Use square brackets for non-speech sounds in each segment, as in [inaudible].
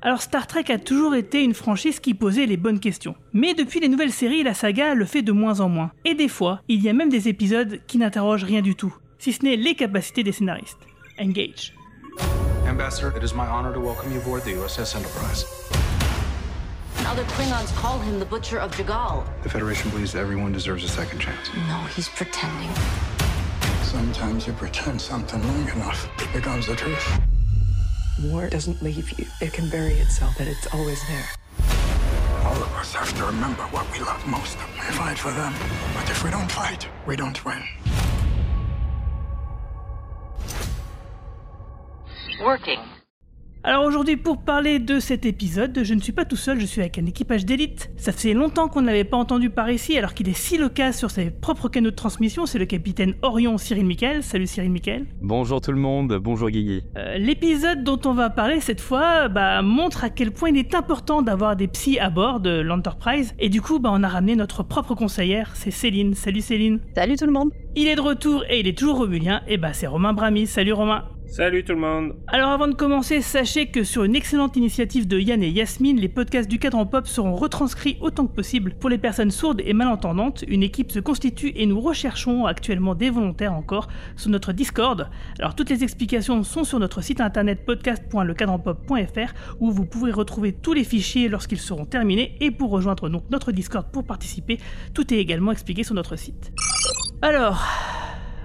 Alors Star Trek a toujours été une franchise qui posait les bonnes questions. Mais depuis les nouvelles séries, la saga le fait de moins en moins. Et des fois, il y a même des épisodes qui n'interrogent rien du tout, si ce n'est les capacités des scénaristes. Engage. Ambassador, it is my honor to welcome you aboard the USS Enterprise. Other Klingons call him the Butcher of Jagal. The Federation believes everyone deserves a second chance. No, he's pretending. Sometimes you pretend something long enough, it becomes the truth. War doesn't leave you. It can bury itself, but it's always there. All of us have to remember what we love most. We fight for them. But if we don't fight, we don't win. Working. Alors aujourd'hui, pour parler de cet épisode, je ne suis pas tout seul, je suis avec un équipage d'élite. Ça fait longtemps qu'on ne l'avait pas entendu par ici, alors qu'il est si loquace sur ses propres canaux de transmission. C'est le capitaine Orion Cyril Michael. Salut Cyril Michael. Bonjour tout le monde, bonjour Guigui. Euh, L'épisode dont on va parler cette fois bah, montre à quel point il est important d'avoir des psys à bord de l'Enterprise. Et du coup, bah, on a ramené notre propre conseillère, c'est Céline. Salut Céline. Salut tout le monde. Il est de retour et il est toujours romulien. Et bah c'est Romain Brami. Salut Romain. Salut tout le monde Alors avant de commencer, sachez que sur une excellente initiative de Yann et Yasmine, les podcasts du cadran pop seront retranscrits autant que possible pour les personnes sourdes et malentendantes. Une équipe se constitue et nous recherchons actuellement des volontaires encore sur notre Discord. Alors toutes les explications sont sur notre site internet podcast.lecadranpop.fr où vous pourrez retrouver tous les fichiers lorsqu'ils seront terminés et pour rejoindre donc notre Discord pour participer, tout est également expliqué sur notre site. Alors,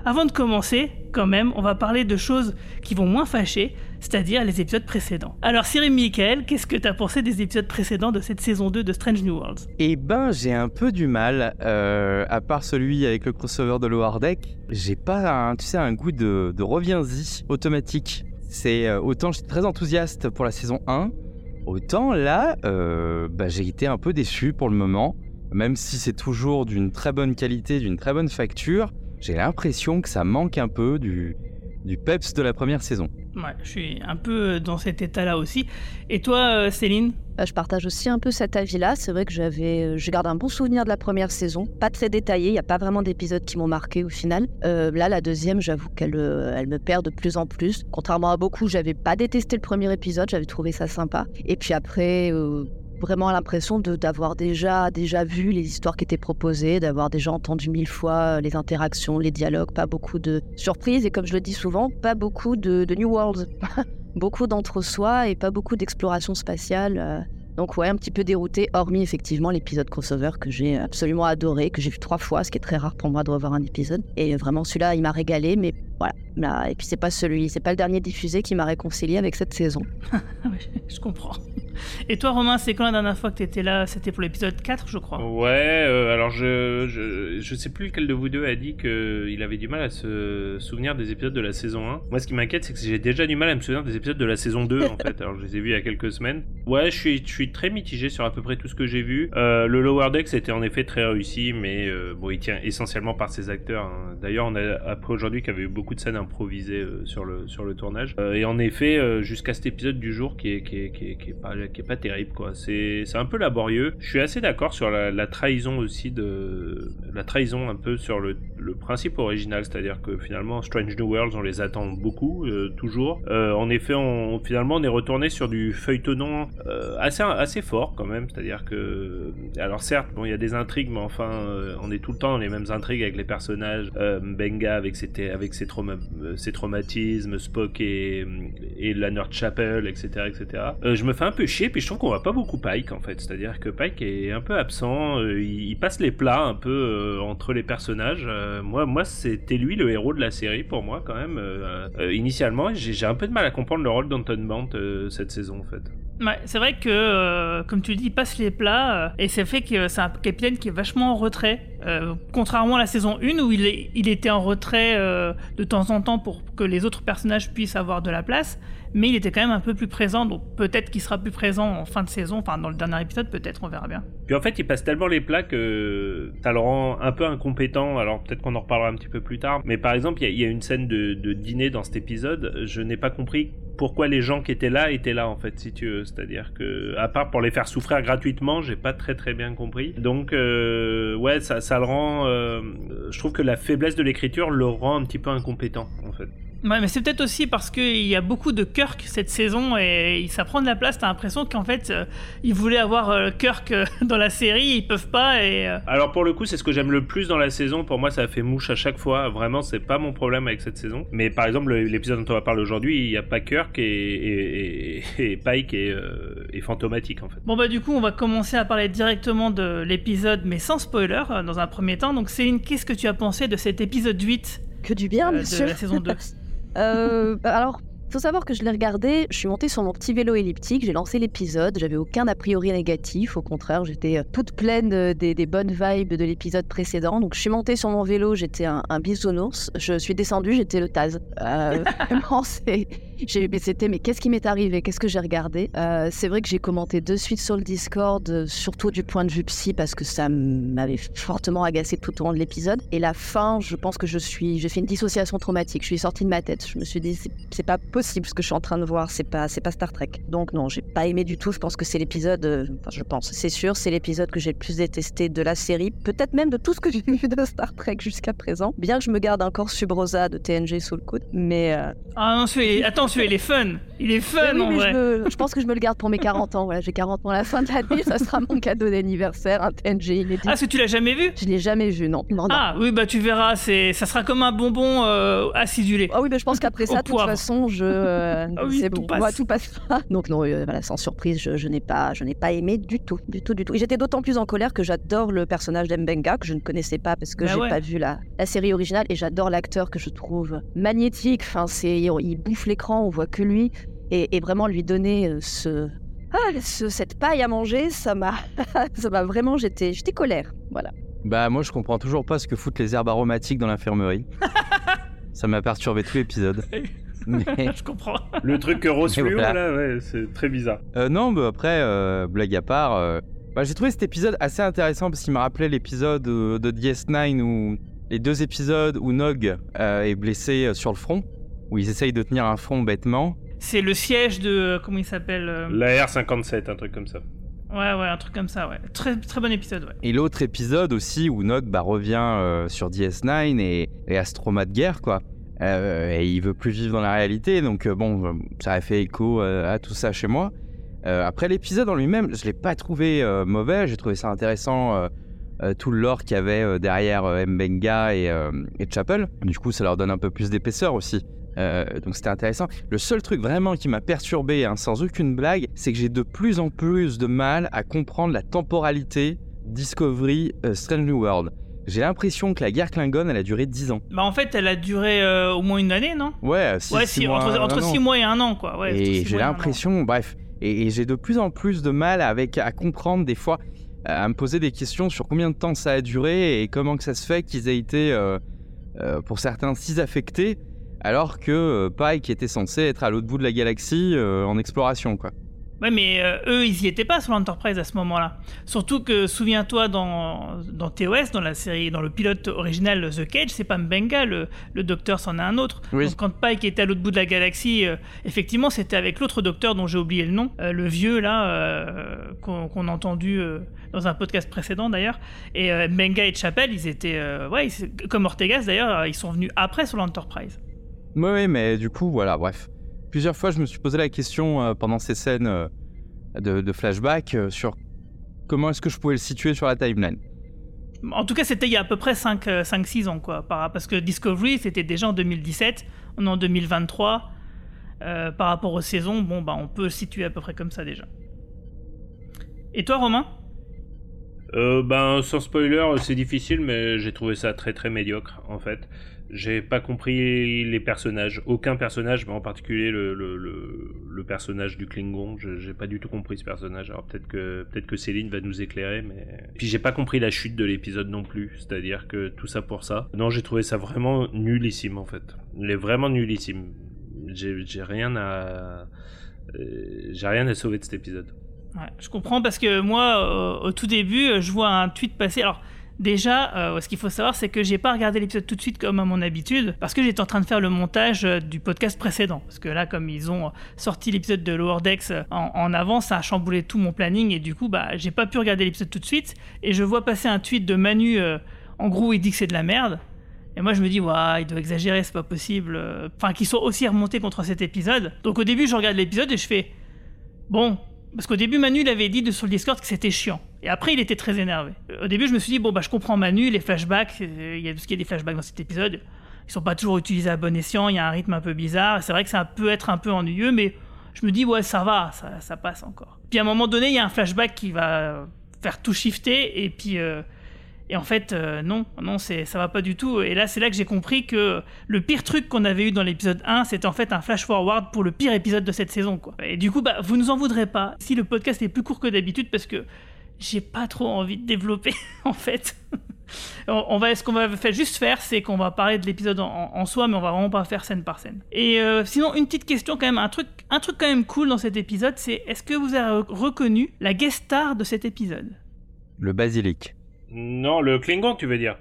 avant de commencer, quand même, on va parler de choses qui vont moins fâcher, c'est-à-dire les épisodes précédents. Alors Cyril Michael, qu'est-ce que t'as pensé des épisodes précédents de cette saison 2 de Strange New Worlds? Eh ben, j'ai un peu du mal, euh, à part celui avec le crossover de Lower Deck, j'ai pas, un, tu sais, un goût de, reviens-y automatique. C'est euh, autant j'étais très enthousiaste pour la saison 1, autant là, euh, bah, j'ai été un peu déçu pour le moment, même si c'est toujours d'une très bonne qualité, d'une très bonne facture. J'ai l'impression que ça manque un peu du, du peps de la première saison. Ouais, je suis un peu dans cet état-là aussi. Et toi, euh, Céline? Euh, Je partage aussi un peu cet avis-là. C'est vrai que j'avais, euh, je garde un bon souvenir de la première saison, pas très détaillé. Il n'y a pas vraiment d'épisodes qui m'ont marqué au final. Euh, là, la deuxième, j'avoue qu'elle, euh, elle me perd de plus en plus. Contrairement à beaucoup, j'avais pas détesté le premier épisode. J'avais trouvé ça sympa. Et puis après. euh, vraiment l'impression d'avoir déjà déjà vu les histoires qui étaient proposées, d'avoir déjà entendu mille fois euh, les interactions, les dialogues, pas beaucoup de surprises et comme je le dis souvent, pas beaucoup de, New Worlds, [laughs] beaucoup d'entre-soi et pas beaucoup d'exploration spatiale. euh. Donc ouais, un petit peu dérouté, hormis effectivement l'épisode crossover que j'ai absolument adoré, que j'ai vu trois fois, ce qui est très rare pour moi de revoir un épisode. Et vraiment celui-là, il m'a régalé, mais voilà. Là, et puis c'est pas celui, c'est pas le dernier diffusé qui m'a réconcilié avec cette saison. [laughs] Je comprends. Et toi, Romain, c'est quand la dernière fois que t'étais là? C'était pour l'épisode 4, je crois. Ouais, euh, alors je, je je sais plus lequel de vous deux a dit qu'il avait du mal à se souvenir des épisodes de la saison 1. Moi, ce qui m'inquiète, c'est que j'ai déjà du mal à me souvenir des épisodes de la saison 2, en fait. [laughs] Alors, je les ai vus il y a quelques semaines. Ouais, je suis, je suis très mitigé sur à peu près tout ce que j'ai vu. Euh, le Lower Deck, c'était en effet très réussi, mais euh, bon, il tient essentiellement par ses acteurs. hein. D'ailleurs, on a appris aujourd'hui qu'il y avait eu beaucoup de scènes improvisées sur le sur le tournage. Et en effet, jusqu'à cet épisode du jour qui est qui est, qui est, qui est pas qui est pas terrible quoi. C'est un peu laborieux. Je suis assez d'accord sur la, trahison aussi de la trahison un peu sur le, le principe original, c'est-à-dire que finalement Strange New Worlds on les attend beaucoup euh, toujours. Euh, en effet, on finalement on est retourné sur du feuilletonnant euh, assez assez fort quand même, c'est-à-dire que alors certes bon il y a des intrigues, mais enfin on est tout le temps dans les mêmes intrigues avec les personnages. Benga avec ses avec ses, trauma- ses traumatismes, Spock et et la Nerd Chapel, etc., etc. Je me fais un peu chier, puis je trouve qu'on voit pas beaucoup Pike en fait. C'est-à-dire que Pike est un peu absent, euh, il, passe les plats un peu euh, entre les personnages. Euh, moi, moi, c'était lui le héros de la série pour moi quand même. Initialement, j'ai un peu de mal à comprendre le rôle d'Anton euh, cette saison en fait. Ouais, c'est vrai que, comme tu dis, il passe les plats, et c'est fait que c'est un capitaine qui est vachement en retrait, contrairement à la saison 1 où il, est- il était en retrait de temps en temps pour que les autres personnages puissent avoir de la place. Mais il était quand même un peu plus présent, donc peut-être qu'il sera plus présent en fin de saison, enfin dans le dernier épisode, peut-être, on verra bien. Puis en fait, il passe tellement les plats que ça le rend un peu incompétent. Alors peut-être qu'on en reparlera un petit peu plus tard. Mais par exemple, il y, y a une scène de, de dîner dans cet épisode. Je n'ai pas compris pourquoi les gens qui étaient là étaient là en fait, si tu veux. C'est-à-dire que, à part pour les faire souffrir gratuitement, j'ai pas très très bien compris. Donc euh, ouais, ça, ça le rend. euh, je trouve que la faiblesse de l'écriture le rend un petit peu incompétent en fait. Ouais, mais c'est peut-être aussi parce qu'il y a beaucoup de Kirk cette saison et ça prend de la place. T'as l'impression qu'en fait, euh, ils voulaient avoir euh, Kirk euh, [laughs] dans la série, ils peuvent pas et. euh, Alors pour le coup, c'est ce que j'aime le plus dans la saison. Pour moi, ça a fait mouche à chaque fois. Vraiment, c'est pas mon problème avec cette saison. Mais par exemple, le- l'épisode dont on va parler aujourd'hui, il n'y a pas Kirk et, et, et- et Pike est, euh, fantomatique en fait. Bon bah du coup on va commencer à parler directement de l'épisode mais sans spoiler dans un premier temps. Donc Céline, qu'est-ce que tu as pensé de cet épisode 8 Que du bien, euh, monsieur. de la saison 2 [laughs] Euh, bah alors, faut savoir que je l'ai regardé, je suis montée sur mon petit vélo elliptique, j'ai lancé l'épisode, j'avais aucun a priori négatif, au contraire, j'étais euh, toute pleine euh, des, des bonnes vibes de l'épisode précédent. Donc je suis montée sur mon vélo, j'étais un, un bisounours, je suis descendue, j'étais le Taz. Euh, [laughs] vraiment, c'est... J'ai, mais c'était, mais qu'est-ce qui m'est arrivé? Qu'est-ce que j'ai regardé? Euh, C'est vrai que j'ai commenté de suite sur le Discord, surtout du point de vue psy, parce que ça m'avait fortement agacé tout au long de l'épisode. Et la fin, je pense que je suis, j'ai fait une dissociation traumatique. Je suis sortie de ma tête. Je me suis dit, c'est pas possible ce que je suis en train de voir. C'est pas, c'est pas Star Trek. Donc non, j'ai pas aimé du tout. Je pense que c'est l'épisode, euh, enfin, je pense, c'est sûr, c'est l'épisode que j'ai le plus détesté de la série, peut-être même de tout ce que [laughs] j'ai vu de Star Trek jusqu'à présent. Bien que je me garde encore Subrosa de TNG sous le coude, mais euh, Ah non, celui attends, celui il est fun Il est fun oui, en mais vrai je, me- je pense que je me le garde pour mes 40 ans. Voilà, j'ai 40 ans à la fin de l'année, ça sera mon cadeau d'anniversaire, un TNG inédit. Ah, que tu l'as jamais vu? Je l'ai jamais vu, non. non, non. Ah oui, bah tu verras, c'est, ça sera comme un bonbon euh, acidulé. Ah oui, mais je pense qu'après ça, de toute façon, je, euh, [laughs] Ah oui, c'est tout bon, passe. moi, tout passera. [laughs] Donc non, euh, voilà, sans surprise, je, je n'ai pas, je n'ai pas aimé du tout, du tout, du tout. Et j'étais d'autant plus en colère que j'adore le personnage d'Mbenga que je ne connaissais pas parce que Bah j'ai ouais. pas vu la, la série originale et j'adore l'acteur que je trouve magnétique. Enfin, c'est, il bouffe l'écran, on voit que lui et, et vraiment lui donner euh, ce ah, ce- cette paille à manger, ça m'a, [laughs] ça m'a vraiment, j'étais, j'étais colère, voilà. Bah moi je comprends toujours pas ce que foutent les herbes aromatiques dans l'infirmerie. [laughs] ça m'a perturbé tout l'épisode. [laughs] Mais je comprends. Le truc que Rose Fluo, voilà. là, ouais, c'est très bizarre. euh, non, bah après euh, blague à part, euh, bah, j'ai trouvé cet épisode assez intéressant parce qu'il m'a rappelé l'épisode de DS9 où les deux épisodes où Nog euh, est blessé sur le front, où ils essayent de tenir un front bêtement. C'est le siège de. Comment il s'appelle euh, La R57, un truc comme ça. Ouais, ouais, un truc comme ça, ouais. Très, très bon épisode, ouais. Et l'autre épisode aussi où Nog bah, revient euh, sur DS9 et, et à ce trauma de guerre, quoi. Euh, et il veut plus vivre dans la réalité, donc euh, bon, ça a fait écho euh, à tout ça chez moi. Euh, après l'épisode en lui-même, je l'ai pas trouvé euh, mauvais, j'ai trouvé ça intéressant, euh, euh, tout le lore qu'il y avait euh, derrière euh, Mbenga et, euh, et Chapel. Du coup, ça leur donne un peu plus d'épaisseur aussi. Euh, donc c'était intéressant. Le seul truc vraiment qui m'a perturbé, hein, sans aucune blague, c'est que j'ai de plus en plus de mal à comprendre la temporalité Discovery euh, Strange New World. J'ai l'impression que la guerre Klingon, elle a duré 10 ans. Bah en fait, elle a duré euh, au moins une année, non? Ouais, 6 Ouais, si, mois, entre, entre un an. six mois et un an, quoi. Ouais, et six j'ai l'impression, bref, et, et j'ai de plus en plus de mal avec à comprendre des fois, à me poser des questions sur combien de temps ça a duré et comment que ça se fait qu'ils aient été, euh, euh, pour certains, si affectés, alors que euh, Pike était censé être à l'autre bout de la galaxie euh, en exploration, quoi. Ouais, mais euh, eux, ils y étaient pas sur l'Enterprise à ce moment-là. Surtout que, souviens-toi, dans, dans TOS, dans la série, dans le pilote original The Cage, c'est pas Mbenga, le, le docteur, c'en est un autre. Oui. Donc quand Pike était à l'autre bout de la galaxie, euh, effectivement, c'était avec l'autre docteur dont j'ai oublié le nom, euh, le vieux, là, qu'on a entendu dans un podcast précédent d'ailleurs. Et Mbenga et Chapel, ils étaient, ouais, ils- comme Ortegas d'ailleurs, ils sont venus après sur l'Enterprise. Oui, oui, mais du coup, voilà, bref. Plusieurs fois, je me suis posé la question euh, pendant ces scènes euh, de, de flashback euh, sur comment est-ce que je pouvais le situer sur la timeline. En tout cas, c'était il y a à peu près 5-6 ans, quoi. par- Parce que Discovery, c'était déjà en 2017, on est en 2023. Euh, par rapport aux saisons, bon, bah, on peut le situer à peu près comme ça déjà. Et toi, Romain? Euh, ben, sans spoiler, c'est difficile, mais j'ai trouvé ça très très médiocre en fait. J'ai pas compris les personnages, aucun personnage, mais en particulier le, le, le, personnage du Klingon. J'ai pas du tout compris ce personnage. Alors peut-être que peut-être que Céline va nous éclairer, mais puis j'ai pas compris la chute de l'épisode non plus. C'est-à-dire que tout ça pour ça. Non, j'ai trouvé ça vraiment nullissime en fait. Il est vraiment nullissime. j'ai rien à. euh, j'ai rien à sauver de cet épisode. Ouais, je comprends parce que moi, au tout début, je vois un tweet passer. Alors, déjà, euh, ce qu'il faut savoir, c'est que j'ai pas regardé l'épisode tout de suite comme à mon habitude, parce que j'étais en train de faire le montage euh, du podcast précédent. Parce que là, comme ils ont sorti l'épisode de Lower Decks euh, en, en avant, ça a chamboulé tout mon planning et du coup, bah, j'ai pas pu regarder l'épisode tout de suite. Et je vois passer un tweet de Manu, euh, en gros, il dit que c'est de la merde. Et moi, je me dis, ouais, il doit exagérer, c'est pas possible. euh, Enfin, qu'ils soient aussi remontés contre cet épisode. Donc, au début, je regarde l'épisode et je fais, bon, parce qu'au début, Manu, il avait dit de- sur le Discord que c'était chiant. Et après, il était très énervé. Au début, je me suis dit, bon, bah, je comprends Manu, les flashbacks, euh, il y a parce qu'il y a des flashbacks dans cet épisode. Ils sont pas toujours utilisés à bon escient, il y a un rythme un peu bizarre. C'est vrai que ça peut être un peu ennuyeux, mais je me dis, ouais, ça va, ça, ça passe encore. Puis à un moment donné, il y a un flashback qui va faire tout shifter, et puis. euh, et en fait, euh, non, non, c'est, ça va pas du tout. Et là, c'est là que j'ai compris que le pire truc qu'on avait eu dans l'épisode 1, c'était en fait un flash forward pour le pire épisode de cette saison, quoi. Et du coup, bah, vous nous en voudrez pas si le podcast est plus court que d'habitude parce que j'ai pas trop envie de développer, [laughs] en fait. on, on va, ce qu'on va faire, juste faire, c'est qu'on va parler de l'épisode en, en soi, mais on va vraiment pas faire scène par scène. Et euh, sinon, une petite question quand même, un truc, un truc quand même cool dans cet épisode, c'est est-ce que vous avez reconnu la guest star de cet épisode? Le basilic. Non, le Klingon, tu veux dire?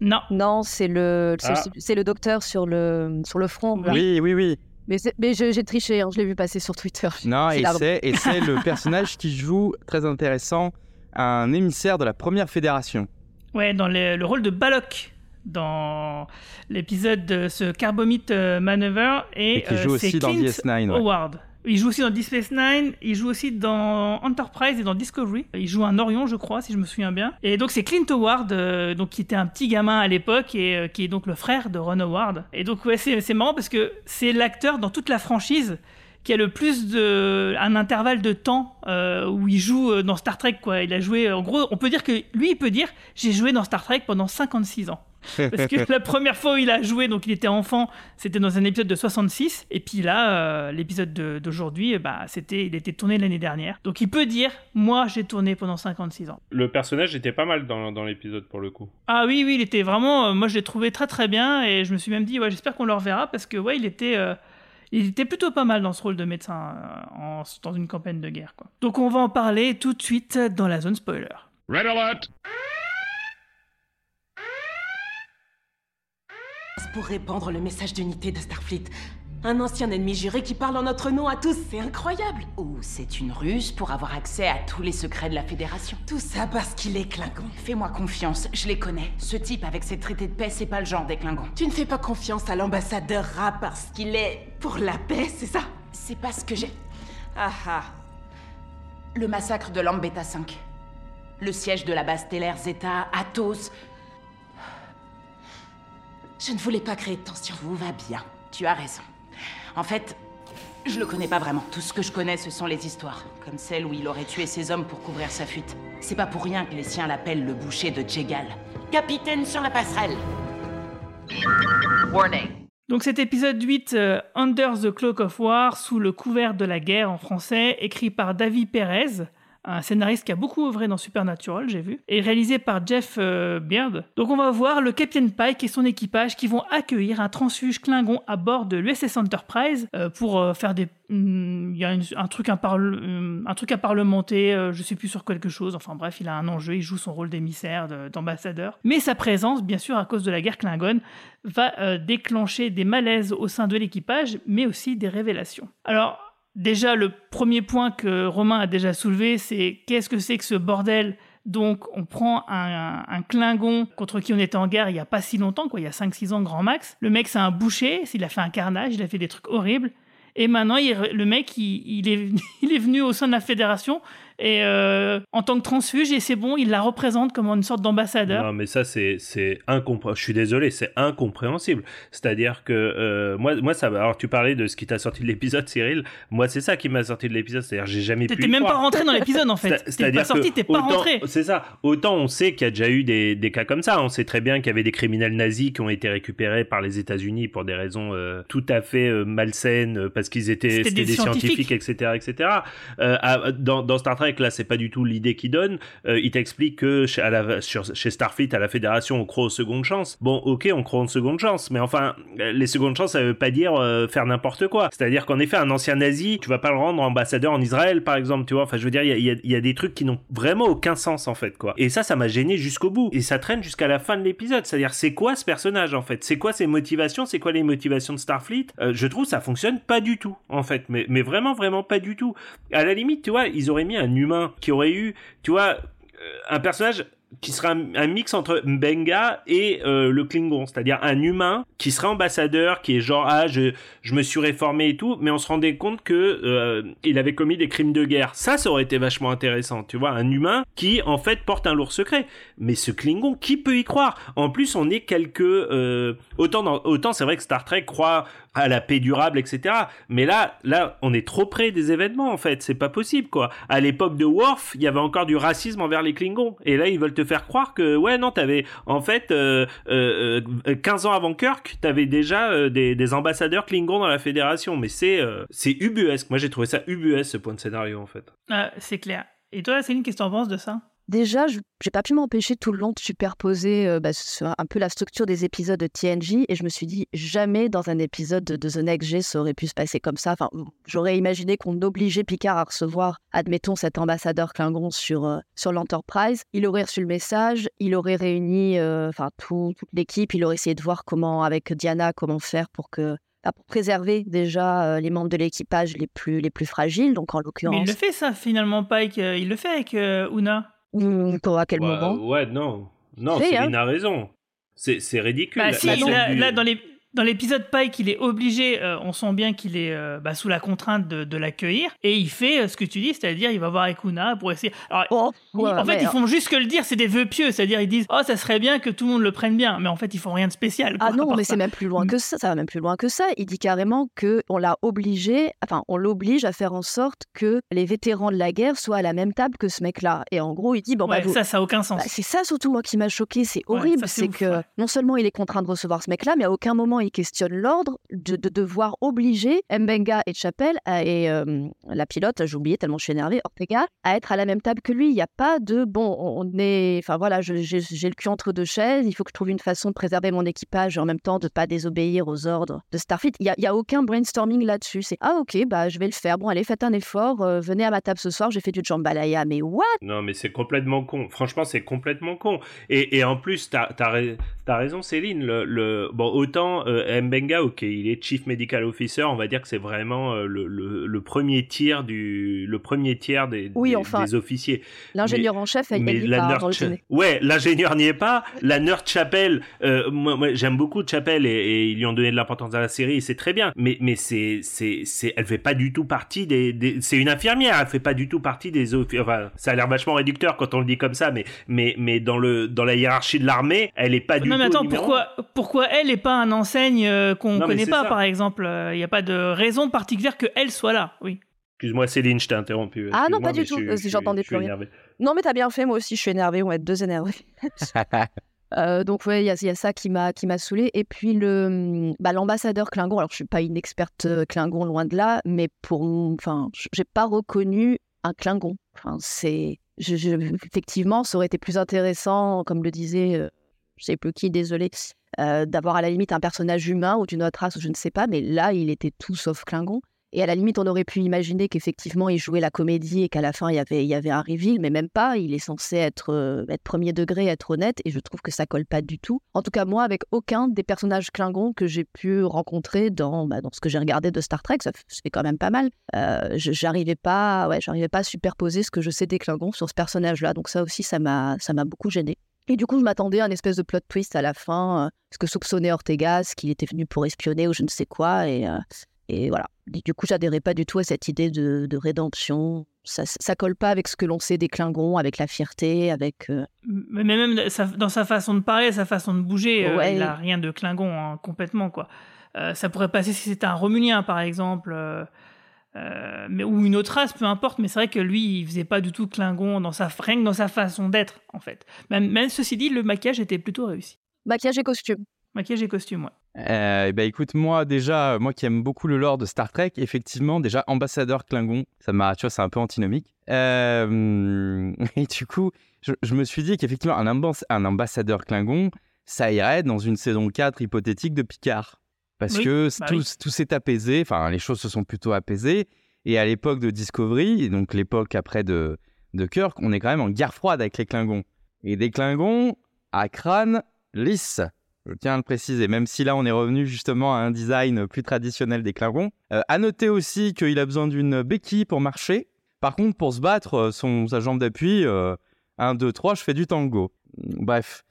Non. Non, c'est le, c'est Ah. le docteur sur le, sur le front. là. Oui, oui, oui. Mais, mais je- j'ai triché, hein, je l'ai vu passer sur Twitter. Non, et c'est, et c'est le [laughs] personnage qui joue, très intéressant, un émissaire de la première fédération. Ouais, dans le, le rôle de Balok dans l'épisode de ce Carbomite euh, Maneuver et, Et qui euh, joue c'est aussi dans Clint DS9. ouais. Howard. Il joue aussi dans Deep Space Nine, il joue aussi dans Enterprise et dans Discovery. Il joue un Orion, je crois, si je me souviens bien. Et donc c'est Clint Howard, euh, donc qui était un petit gamin à l'époque et euh, qui est donc le frère de Ron Howard. Et donc ouais, c'est marrant parce que c'est l'acteur dans toute la franchise qui a le plus de un intervalle de temps euh, où il joue dans Star Trek quoi. Il a joué en gros, on peut dire que lui il peut dire j'ai joué dans Star Trek pendant 56 ans. Parce que la première fois où il a joué, donc il était enfant, c'était dans un épisode de 66. Et puis là, euh, l'épisode de- d'aujourd'hui, bah, c'était, il était tourné l'année dernière. Donc il peut dire, moi j'ai tourné pendant 56 ans. Le personnage était pas mal dans, dans l'épisode pour le coup. Ah oui, oui, il était vraiment, euh, moi je l'ai trouvé très très bien. Et je me suis même dit, ouais, j'espère qu'on le reverra parce que ouais, il était, euh, il était plutôt pas mal dans ce rôle de médecin euh, en- dans une campagne de guerre. Quoi. Donc on va en parler tout de suite dans la zone spoiler. Red alert! Pour répandre le message d'unité de Starfleet. Un ancien ennemi juré qui parle en notre nom à tous, c'est incroyable Ou c'est une ruse pour avoir accès à tous les secrets de la Fédération. Tout ça parce qu'il est Klingon. Fais-moi confiance, je les connais. Ce type avec ses traités de paix, c'est pas le genre des Klingons. Tu ne fais pas confiance à l'ambassadeur Ra parce qu'il est pour la paix, c'est ça? C'est pas ce que j'ai. Ah ah. Le massacre de Lambeta 5. Le siège de la base stellaire Zeta, Athos. Je ne voulais pas créer de tension. Tout va bien. Tu as raison. En fait, je le connais pas vraiment. Tout ce que je connais, ce sont les histoires. Comme celle où il aurait tué ses hommes pour couvrir sa fuite. C'est pas pour rien que les siens l'appellent le boucher de Djegal. Capitaine sur la passerelle. Warning. Donc cet épisode 8, euh, Under the Cloak of War, sous le couvert de la guerre en français, écrit par David Perez, un scénariste qui a beaucoup œuvré dans Supernatural, j'ai vu, et réalisé par Jeff euh, Beard. Donc on va voir le Captain Pike et son équipage qui vont accueillir un transfuge Klingon à bord de l'USS Enterprise euh, pour euh, faire des... Hmm, Il y a une- un, truc à parlementer, euh, je sais plus sur quelque chose, enfin bref, il a un enjeu, il joue son rôle d'émissaire, de- d'ambassadeur. Mais sa présence, bien sûr, à cause de la guerre Klingon, va déclencher des malaises au sein de l'équipage, mais aussi des révélations. Alors, déjà, le premier point que Romain a déjà soulevé, c'est qu'est-ce que c'est que ce bordel? Donc, on prend un, un Klingon contre qui on était en guerre il y a pas si longtemps, quoi, il y a 5-6 ans grand max. Le mec, c'est un boucher, il a fait un carnage, il a fait des trucs horribles. Et maintenant, le mec, [laughs] il est venu au sein de la fédération et euh, en tant que transfuge, et c'est bon, il la représente comme une sorte d'ambassadeur. Non, mais ça, c'est c'est incompréhensible. Je suis désolé, c'est incompréhensible. C'est-à-dire que euh, moi, moi, ça va. Alors, tu parlais de ce qui t'a sorti de l'épisode, Cyril. Moi, c'est ça qui m'a sorti de l'épisode. C'est-à-dire, j'ai jamais pu. T'étais même pas rentré dans l'épisode en fait. [laughs] T'es pas sorti, t'es pas autant- rentré. C'est ça. Autant on sait qu'il y a déjà eu des, des cas comme ça. On sait très bien qu'il y avait des criminels nazis qui ont été récupérés par les États-Unis pour des raisons euh, tout à fait malsaines parce qu'ils étaient des des, scientifiques, etc., etc. À- dans, dans Star Trek, Trek, là, c'est pas du tout l'idée qu'il donne. Euh, il t'explique que chez, Starfleet, à la Fédération, on croit aux secondes chances. Bon, ok, on croit aux secondes chances, mais enfin, euh, les secondes chances, ça veut pas dire euh, faire n'importe quoi. C'est-à-dire qu'en effet, un ancien nazi, tu vas pas le rendre ambassadeur en Israël, par exemple, tu vois. Enfin, je veux dire, il y a, des trucs qui n'ont vraiment aucun sens, en fait, quoi. Et ça, ça m'a gêné jusqu'au bout. Et ça traîne jusqu'à la fin de l'épisode. C'est-à-dire, c'est quoi ce personnage, en fait? C'est quoi ses motivations? C'est quoi les motivations de Starfleet? Je trouve ça fonctionne pas du tout, en fait. Mais vraiment, vraiment pas du tout. À la limite, tu vois, ils auraient mis un humain qui aurait eu, tu vois, euh, un personnage qui serait un, mix entre Mbenga et euh, le Klingon, c'est-à-dire un humain qui serait ambassadeur, qui est genre ah je, je me suis réformé et tout, mais on se rendait compte que euh, il avait commis des crimes de guerre. Ça, ça aurait été vachement intéressant, tu vois, un humain qui en fait porte un lourd secret. Mais ce Klingon, qui peut y croire? En plus, on est quelques autant autant c'est vrai que Star Trek croit à la paix durable, etc. Mais là, là, on est trop près des événements en fait. C'est pas possible quoi. À l'époque de Worf, il y avait encore du racisme envers les Klingons, et là ils veulent te faire croire que ouais non, t'avais en fait euh, euh, euh, 15 ans avant Kirk, t'avais déjà euh, des, des ambassadeurs Klingons dans la Fédération. Mais c'est euh, c'est ubuesque. Moi j'ai trouvé ça ubuesque ce point de scénario en fait. C'est clair. Et toi, Céline, qu'est-ce que t'en penses de ça? Déjà, je j'ai pas pu m'empêcher tout le long de superposer euh, bah, sur un peu la structure des épisodes de TNG et je me suis dit jamais dans un épisode de The Next G ça aurait pu se passer comme ça. Enfin, j'aurais imaginé qu'on obligeait Picard à recevoir, admettons, cet ambassadeur Klingon sur, euh, sur l'Enterprise. Il aurait reçu le message, il aurait réuni euh, enfin tout- toute l'équipe, il aurait essayé de voir comment, avec Diana, comment faire pour que bah, pour préserver déjà les membres de l'équipage les plus, les plus fragiles, donc en Mais il l'occurrence, le fait ça finalement, Pike. Il le fait avec euh, Una. Hum, à quel Ouais, moment Ouais, non. Non, Fait, Céline a raison. C'est c'est ridicule. Bah si, là, là, dans les dans l'épisode Pike, il est obligé, euh, on sent bien qu'il est euh, bah, sous la contrainte de, de l'accueillir, et il fait euh, ce que tu dis, c'est-à-dire il va voir avec Una pour essayer. Alors, Oh, ouais, en fait, ils font juste que le dire, c'est des vœux pieux, c'est-à-dire ils disent oh ça serait bien que tout le monde le prenne bien, mais en fait ils font rien de spécial. Ah quoi, non, mais c'est même plus loin que ça. Ça va même plus loin que ça. Il dit carrément que on l'a obligé, enfin, on l'oblige à faire en sorte que les vétérans de la guerre soient à la même table que ce mec-là. Et en gros, il dit bon bah, vous- ça, ça a aucun sens. bah, c'est ça surtout moi qui m'a choqué. C'est horrible, c'est que non seulement il est contraint de recevoir ce mec-là, mais à aucun moment il questionne l'ordre de, de devoir obliger Mbenga et Chapelle et euh, la pilote, j'ai oublié tellement je suis énervée, Ortega, à être à la même table que lui. Il n'y a pas de bon, on est, enfin voilà, j'ai le cul entre deux chaises. Il faut que je trouve une façon de préserver mon équipage et en même temps de pas désobéir aux ordres de Starfleet. Il y a, a aucun brainstorming là-dessus. C'est ah ok, bah je vais le faire. Bon allez, faites un effort. euh, venez à ma table ce soir. J'ai fait du jambalaya. Mais what? Non, mais c'est complètement con. Franchement, c'est complètement con. Et, en plus, t'as as, raison, Céline. Le- Bon, autant euh, Mbenga, ok, il est Chief Medical Officer, on va dire que c'est vraiment euh, le, le, le premier tiers du, le premier tiers des, Oui, des, enfin, des officiers. L'ingénieur en chef, elle, mais elle la part nerd dans le ouais l'ingénieur n'y est pas. La nerd Chapelle euh, moi, moi, j'aime beaucoup Chapelle et, et ils lui ont donné de l'importance dans la série et c'est très bien. Mais mais c'est c'est c'est elle fait pas du tout partie des, des- c'est une infirmière elle fait pas du tout partie des enfin ça a l'air vachement réducteur quand on le dit comme ça mais mais mais dans le dans la hiérarchie de l'armée elle est pas du Non mais tout attends, pourquoi, pourquoi elle et pas un enseigne euh, qu'on mais connaît pas ça. par exemple Il n'y a pas de raison particulière que elle soit là, oui. excuse-moi Céline je t'ai interrompu Ah non, pas du tout. Euh, j'entendais plus rien. Non, mais t'as bien fait, moi aussi, je suis énervée, on va être deux énervés. [laughs] Euh, donc ouais, il y, a- il y a ça qui m'a qui m'a saoulé. Et puis le bah, l'ambassadeur Klingon. Alors je suis pas une experte euh, Klingon loin de là, mais pour enfin j'ai pas reconnu un Klingon. Enfin c'est je- je- effectivement ça aurait été plus intéressant, comme le disait euh, je sais plus qui, désolé, euh, d'avoir à la limite un personnage humain ou d'une autre race ou je ne sais pas. Mais là il était tout sauf Klingon. Et à la limite, on aurait pu imaginer qu'effectivement, il jouait la comédie et qu'à la fin, il y avait, il y avait un reveal, mais même pas. Il est censé être, euh, être premier degré, être honnête, et je trouve que ça colle pas du tout. En tout cas, moi, avec aucun des personnages Klingons que j'ai pu rencontrer dans, bah, dans ce que j'ai regardé de Star Trek, ça fait quand même pas mal. Euh, j'arrivais pas, ouais, j'arrivais pas à superposer ce que je sais des Klingons sur ce personnage-là. Donc ça aussi, ça m'a, ça m'a beaucoup gêné. Et du coup, je m'attendais à une espèce de plot twist à la fin, euh, ce que soupçonnait Ortegas, qu'il était venu pour espionner ou je ne sais quoi, et, euh, et voilà. Et du coup, j'adhérais pas du tout à cette idée de, de rédemption. Ça, ça colle pas avec ce que l'on sait des Klingons, avec la fierté, avec. euh, Mais même dans sa façon de parler, sa façon de bouger, euh, Ouais. il a rien de Klingon hein, complètement quoi. Ça pourrait passer si c'était un Romulien par exemple, euh, euh, mais ou une autre race, peu importe. Mais c'est vrai que lui, il faisait pas du tout Klingon dans sa rien que dans sa façon d'être en fait. Même, même ceci dit, le maquillage était plutôt réussi. Maquillage et costume. Maquillage et costume, ouais. Euh, eh ben écoute, moi déjà, moi qui aime beaucoup le lore de Star Trek, effectivement, déjà ambassadeur Klingon, ça m'a, tu vois, c'est un peu antinomique. Euh, [laughs] et du coup, je, je me suis dit qu'effectivement, un, ambas- un ambassadeur Klingon, ça irait dans une saison 4 hypothétique de Picard. Parce Oui, que bah tout, oui. tout s'est apaisé, enfin, les choses se sont plutôt apaisées. Et à l'époque de Discovery, donc l'époque après de, de Kirk, on est quand même en guerre froide avec les Klingons. Et des Klingons à crâne lisse. Je tiens à le préciser, même si là on est revenu justement à un design plus traditionnel des Klingons. Euh, à noter aussi qu'il a besoin d'une béquille pour marcher. Par contre, pour se battre, euh, son, sa jambe d'appui, 1, 2, 3, je fais du tango. Bref.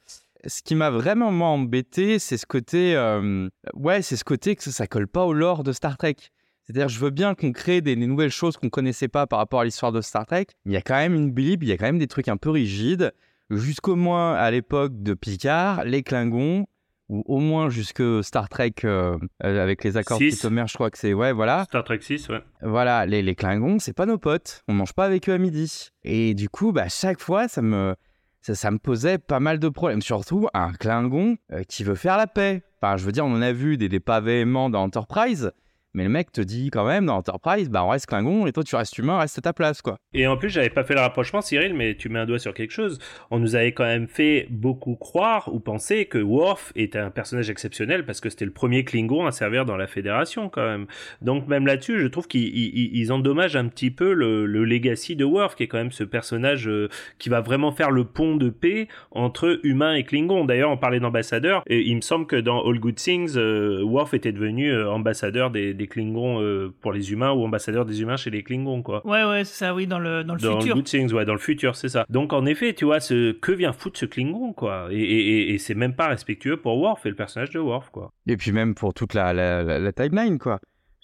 Ce qui m'a vraiment moi, embêté, c'est ce côté, euh, ouais, c'est ce côté que ça, ça colle pas au lore de Star Trek. C'est-à-dire, je veux bien qu'on crée des, des nouvelles choses qu'on connaissait pas par rapport à l'histoire de Star Trek, mais il y a quand même une bible, il y a quand même des trucs un peu rigides. Jusqu'au moins à l'époque de Picard, les Klingons, ou au moins jusque Star Trek euh, euh, avec les accords Six. Titomer, je crois que c'est, ouais, voilà. Star Trek 6, ouais. Voilà, les, les Klingons, c'est pas nos potes. On mange pas avec eux à midi. Et du coup, bah, chaque fois, ça me, ça, ça me posait pas mal de problèmes. Surtout un Klingon euh, qui veut faire la paix. Enfin, je veux dire, on en a vu des, des véhéments dans Enterprise. Mais le mec te dit quand même dans Enterprise, bah on reste Klingon et toi tu restes humain, reste à ta place quoi. Et en plus, j'avais pas fait le rapprochement, Cyril, mais tu mets un doigt sur quelque chose. On nous avait quand même fait beaucoup croire ou penser que Worf était un personnage exceptionnel parce que c'était le premier Klingon à servir dans la Fédération quand même. Donc même là-dessus, je trouve qu'ils ils- ils endommagent un petit peu le, le legacy de Worf, qui est quand même ce personnage euh, qui va vraiment faire le pont de paix entre humains et Klingon. D'ailleurs, on parlait d'ambassadeur, et il me semble que dans All Good Things, euh, Worf était devenu euh, ambassadeur des, des Klingons euh, pour les humains ou ambassadeur des humains chez les Klingons, quoi. Ouais, ouais, c'est ça, oui, dans le, dans le Dans futur. Good Things, ouais, dans le futur, c'est ça. Donc en effet, tu vois, ce que vient foutre ce Klingon, quoi. Et, et, et- et c'est même pas respectueux pour Worf et le personnage de Worf, quoi. Et puis même pour toute la, la, la- la timeline quoi.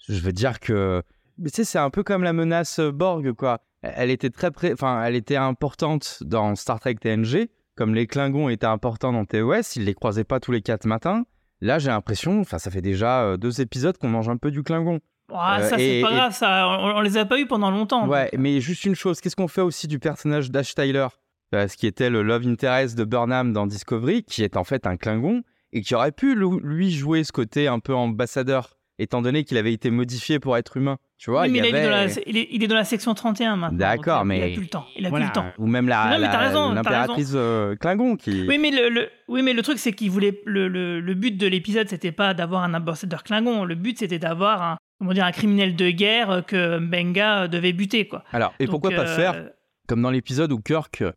Je veux dire que, mais tu sais, c'est un peu comme la menace Borg quoi. Elle était très pré... enfin, elle était importante dans Star Trek TNG, comme les Klingons étaient importants dans TOS, ils les croisaient pas tous les quatre matins. Là, j'ai l'impression, enfin, ça fait déjà euh, deux épisodes qu'on mange un peu du Klingon. Ah, Euh, ça, c'est pas et- grave, ça. On, on les a pas eu pendant longtemps. Ouais, mais juste une chose, qu'est-ce qu'on fait aussi du personnage d'Ash Tyler? Euh, Ce qui était le love interest de Burnham dans Discovery, qui est en fait un Klingon, et qui aurait pu lui jouer ce côté un peu ambassadeur, étant donné qu'il avait été modifié pour être humain. Tu vois, Oui, mais il est dans la, il, est, il est dans la section 31 maintenant. D'accord, il a- mais- a plus le temps. Il a Voilà. plus le temps. Ou même la, l'impératrice euh, Klingon qui... Oui, mais le, le- oui, mais le truc, c'est qu'il voulait. Le, le, le but de l'épisode, c'était pas d'avoir un ambassadeur Klingon. Le but, c'était d'avoir un, comment dire, un criminel de guerre euh, que Benga euh, devait buter, quoi. Alors, et Donc, pourquoi pas euh, faire comme dans l'épisode où Kirk euh,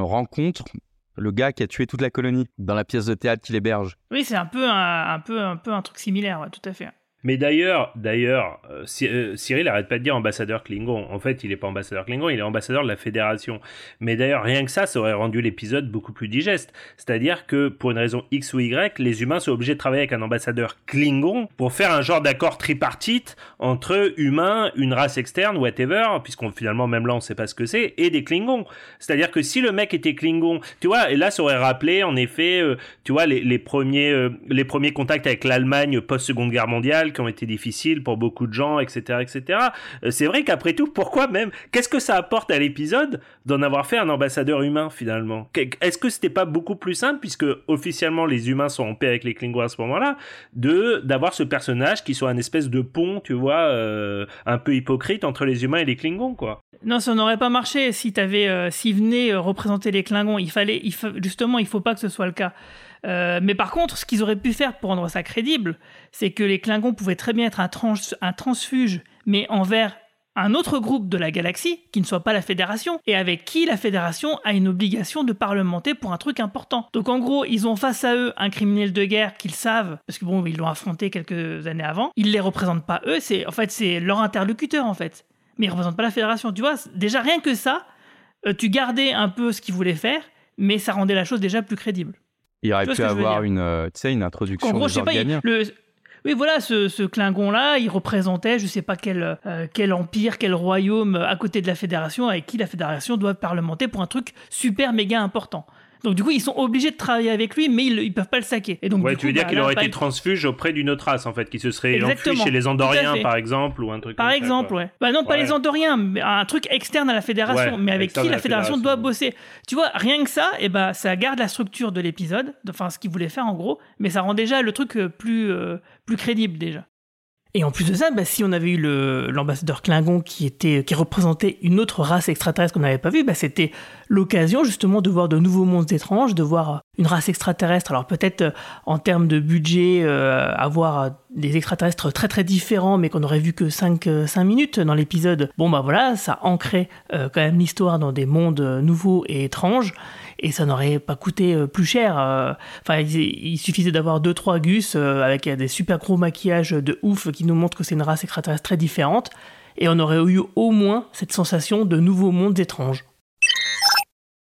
rencontre le gars qui a tué toute la colonie dans la pièce de théâtre qu'il héberge Oui, c'est un peu un, un peu, un peu un truc similaire, ouais, tout à fait. Mais d'ailleurs, d'ailleurs, euh, euh, Cyril arrête pas de dire ambassadeur Klingon. En fait, il est pas ambassadeur Klingon, il est ambassadeur de la Fédération. Mais d'ailleurs, rien que ça, ça aurait rendu l'épisode beaucoup plus digeste. C'est-à-dire que pour une raison X ou Y, les humains sont obligés de travailler avec un ambassadeur Klingon pour faire un genre d'accord tripartite entre humains, une race externe, whatever, puisqu'on finalement même là on sait pas ce que c'est, et des Klingons. C'est-à-dire que si le mec était Klingon, tu vois, et là ça aurait rappelé en effet, euh, tu vois, les, premiers, les premiers contacts avec l'Allemagne post-seconde guerre mondiale qui ont été difficiles pour beaucoup de gens, etc., etc. Euh, c'est vrai qu'après tout, pourquoi même Qu'est-ce que ça apporte à l'épisode d'en avoir fait un ambassadeur humain finalement? Est-ce que c'était pas beaucoup plus simple puisque officiellement les humains sont en paix avec les Klingons à ce moment-là, de d'avoir ce personnage qui soit un espèce de pont, tu vois, euh, un peu hypocrite entre les humains et les Klingons, quoi? Non, ça n'aurait pas marché si t'avais, euh, s'ils venaient euh, représenter les Klingons. Il fallait, il fa- justement, il faut pas que ce soit le cas. Euh, mais par contre, ce qu'ils auraient pu faire pour rendre ça crédible, c'est que les Klingons pouvaient très bien être un, trans- un transfuge, mais envers un autre groupe de la galaxie, qui ne soit pas la Fédération, et avec qui la Fédération a une obligation de parlementer pour un truc important. Donc en gros, ils ont face à eux un criminel de guerre qu'ils savent, parce que bon, ils l'ont affronté quelques années avant. Ils les représentent pas eux, c'est en fait c'est leur interlocuteur en fait, mais ils représentent pas la Fédération. Tu vois, déjà rien que ça, euh, tu gardais un peu ce qu'ils voulaient faire, mais ça rendait la chose déjà plus crédible. Il aurait pu avoir une, euh, une introduction En gros, je sais pas, il- le... Oui, voilà, ce, ce Klingon-là, il représentait, je sais pas quel, euh, quel empire, quel royaume euh, à côté de la Fédération, avec qui la Fédération doit parlementer pour un truc super méga important. Donc du coup, ils sont obligés de travailler avec lui, mais ils, ils peuvent pas le saquer. Et donc, Ouais, du tu coup, veux dire bah, qu'il aurait été transfuge auprès d'une autre race, en fait, qui se serait Exactement, enfui chez les Andoriens, par exemple, ou un truc Par comme ça, exemple, ouais. Bah non, pas Ouais. les Andoriens, mais un truc externe à la fédération, Ouais, mais avec qui la la fédération fédération. doit bosser. Tu vois, rien que ça, et ben ça garde la structure de l'épisode, enfin ce qu'il voulait faire en gros, mais ça rend déjà le truc euh, plus, euh, plus crédible déjà. Et en plus de ça, bah, si on avait eu l'ambassadeur Klingon qui, était, qui représentait une autre race extraterrestre qu'on n'avait pas vue, bah, c'était l'occasion justement de voir de nouveaux mondes étranges, de voir une race extraterrestre. Alors peut-être euh, en termes de budget, euh, avoir euh, des extraterrestres très très différents, mais qu'on aurait vu que 5, minutes dans l'épisode. Bon bah voilà, ça ancrait euh, quand même l'histoire dans des mondes euh, nouveaux et étranges. Et ça n'aurait pas coûté euh, plus cher. euh. Enfin, il, il suffisait d'avoir deux trois gus euh, avec euh, des super gros maquillages de ouf qui nous montrent que c'est une race extraterrestre très différente. Et on aurait eu au moins cette sensation de nouveaux mondes étranges.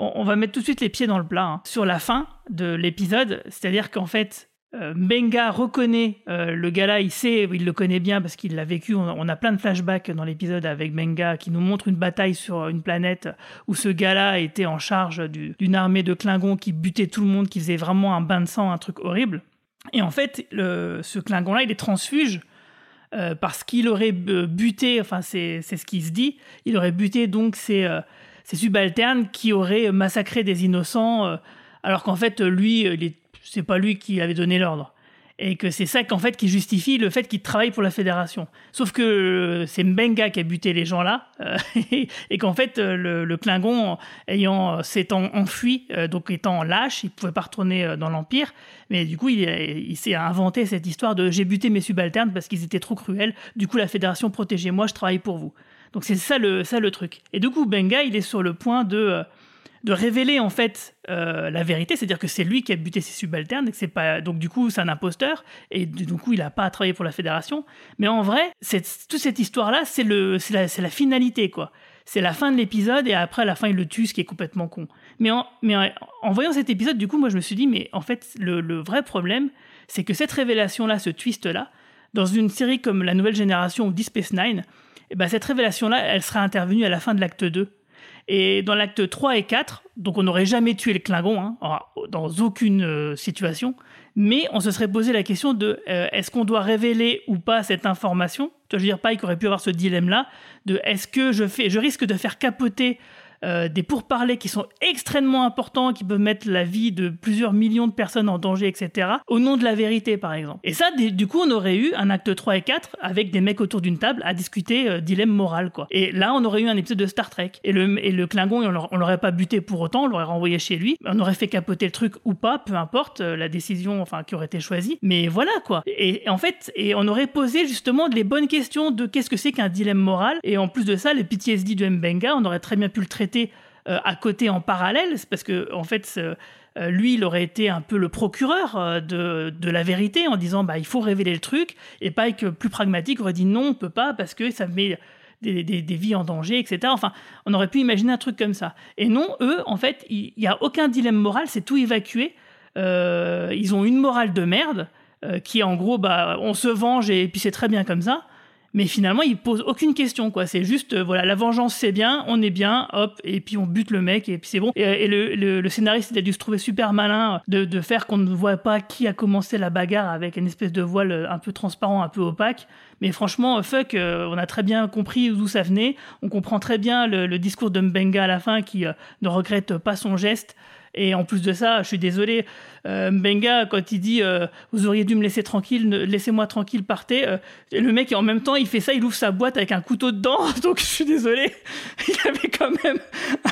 On, va mettre tout de suite les pieds dans le plat hein. sur la fin de l'épisode. C'est-à-dire qu'en fait, euh, Benga reconnaît euh, le gars-là, il sait, il le connaît bien parce qu'il l'a vécu. On, a plein de flashbacks dans l'épisode avec Benga qui nous montre une bataille sur une planète où ce gars-là était en charge du- d'une armée de Klingons qui butait tout le monde, qui faisait vraiment un bain de sang, un truc horrible. Et en fait, ce Klingon-là, il est transfuge euh, parce qu'il aurait euh, buté, enfin c'est ce qui se dit, il aurait buté donc ses, ses subalternes qui auraient massacré des innocents, euh, alors qu'en fait lui, euh, c'est pas lui qui avait donné l'ordre. Et que c'est ça qu'en fait qui justifie le fait qu'il travaille pour la fédération. Sauf que euh, c'est Mbenga qui a buté les gens là, [laughs] et qu'en fait le, le Klingon ayant s'étant enfui, donc étant lâche, il pouvait pas retourner dans l'empire. Mais du coup, il, il s'est inventé cette histoire de j'ai buté mes subalternes parce qu'ils étaient trop cruels. Du coup, la fédération protégez-moi, je travaille pour vous. Donc c'est ça le ça le truc. Et du coup, Benga, il est sur le point de euh, de révéler en fait euh, la vérité, c'est-à-dire que c'est lui qui a buté ses subalternes c'est pas donc du coup c'est un imposteur et du coup il a pas à travailler pour la fédération. Mais en vrai, toute cette histoire là, c'est le c'est la, c'est la finalité quoi. C'est la fin de l'épisode et après à la fin il le tue, ce qui est complètement con. Mais en, mais en, voyant cet épisode, du coup moi je me suis dit mais en fait le, le vrai problème, c'est que cette révélation là, ce twist là, dans une série comme La Nouvelle Génération ou Deep Space Nine, eh ben, cette révélation là, elle sera intervenue à la fin de l'acte 2. Et dans l'acte 3 et 4, donc on n'aurait jamais tué le Klingon, hein, dans aucune euh, situation, mais on se serait posé la question de euh, est-ce qu'on doit révéler ou pas cette information? Je veux dire, Pike aurait pu avoir ce dilemme-là de est-ce que je, fais, je risque de faire capoter euh, des pourparlers qui sont extrêmement importants, qui peuvent mettre la vie de plusieurs millions de personnes en danger, etc., au nom de la vérité, par exemple. Et ça, du coup, on aurait eu un acte 3 et 4 avec des mecs autour d'une table à discuter euh, dilemme moral, quoi. Et là, on aurait eu un épisode de Star Trek. Et le, et le Klingon, on l'aurait- pas buté pour autant, on l'aurait renvoyé chez lui. On aurait fait capoter le truc ou pas, peu importe euh, la décision enfin, qui aurait été choisie. Mais voilà, quoi. Et, et en fait, et on aurait posé justement les bonnes questions de qu'est-ce que c'est qu'un dilemme moral. Et en plus de ça, le PTSD de Mbenga, on aurait très bien pu le traiter euh, à côté en parallèle, parce que en fait, euh, lui, il aurait été un peu le procureur euh, de, la vérité en disant bah il faut révéler le truc, et Pike plus pragmatique aurait dit non, on peut pas parce que ça met des, vies en danger, etc. Enfin, on aurait pu imaginer un truc comme ça. Et non, eux, en fait, il n'y a aucun dilemme moral, c'est tout évacué. Ils ont une morale de merde qui est en gros bah on se venge et puis c'est très bien comme ça. Mais finalement, il pose aucune question, quoi. C'est juste, euh, voilà, la vengeance, c'est bien, on est bien, hop, et puis on bute le mec, et puis c'est bon. Et, et le, scénariste, il a dû se trouver super malin de, de faire qu'on ne voit pas qui a commencé la bagarre avec une espèce de voile euh, un peu transparent, un peu opaque. Mais franchement, euh, fuck, euh, on a très bien compris d'où ça venait. On comprend très bien le, discours de Mbenga à la fin qui euh, ne regrette pas son geste. Et en plus de ça, je suis désolé, euh, Mbenga, quand il dit euh, Vous auriez dû me laisser tranquille, ne- laissez-moi tranquille, partez. euh, et le mec, en même temps, il fait ça, il ouvre sa boîte avec un couteau dedans. [laughs] Donc je suis désolé, [laughs] il avait quand même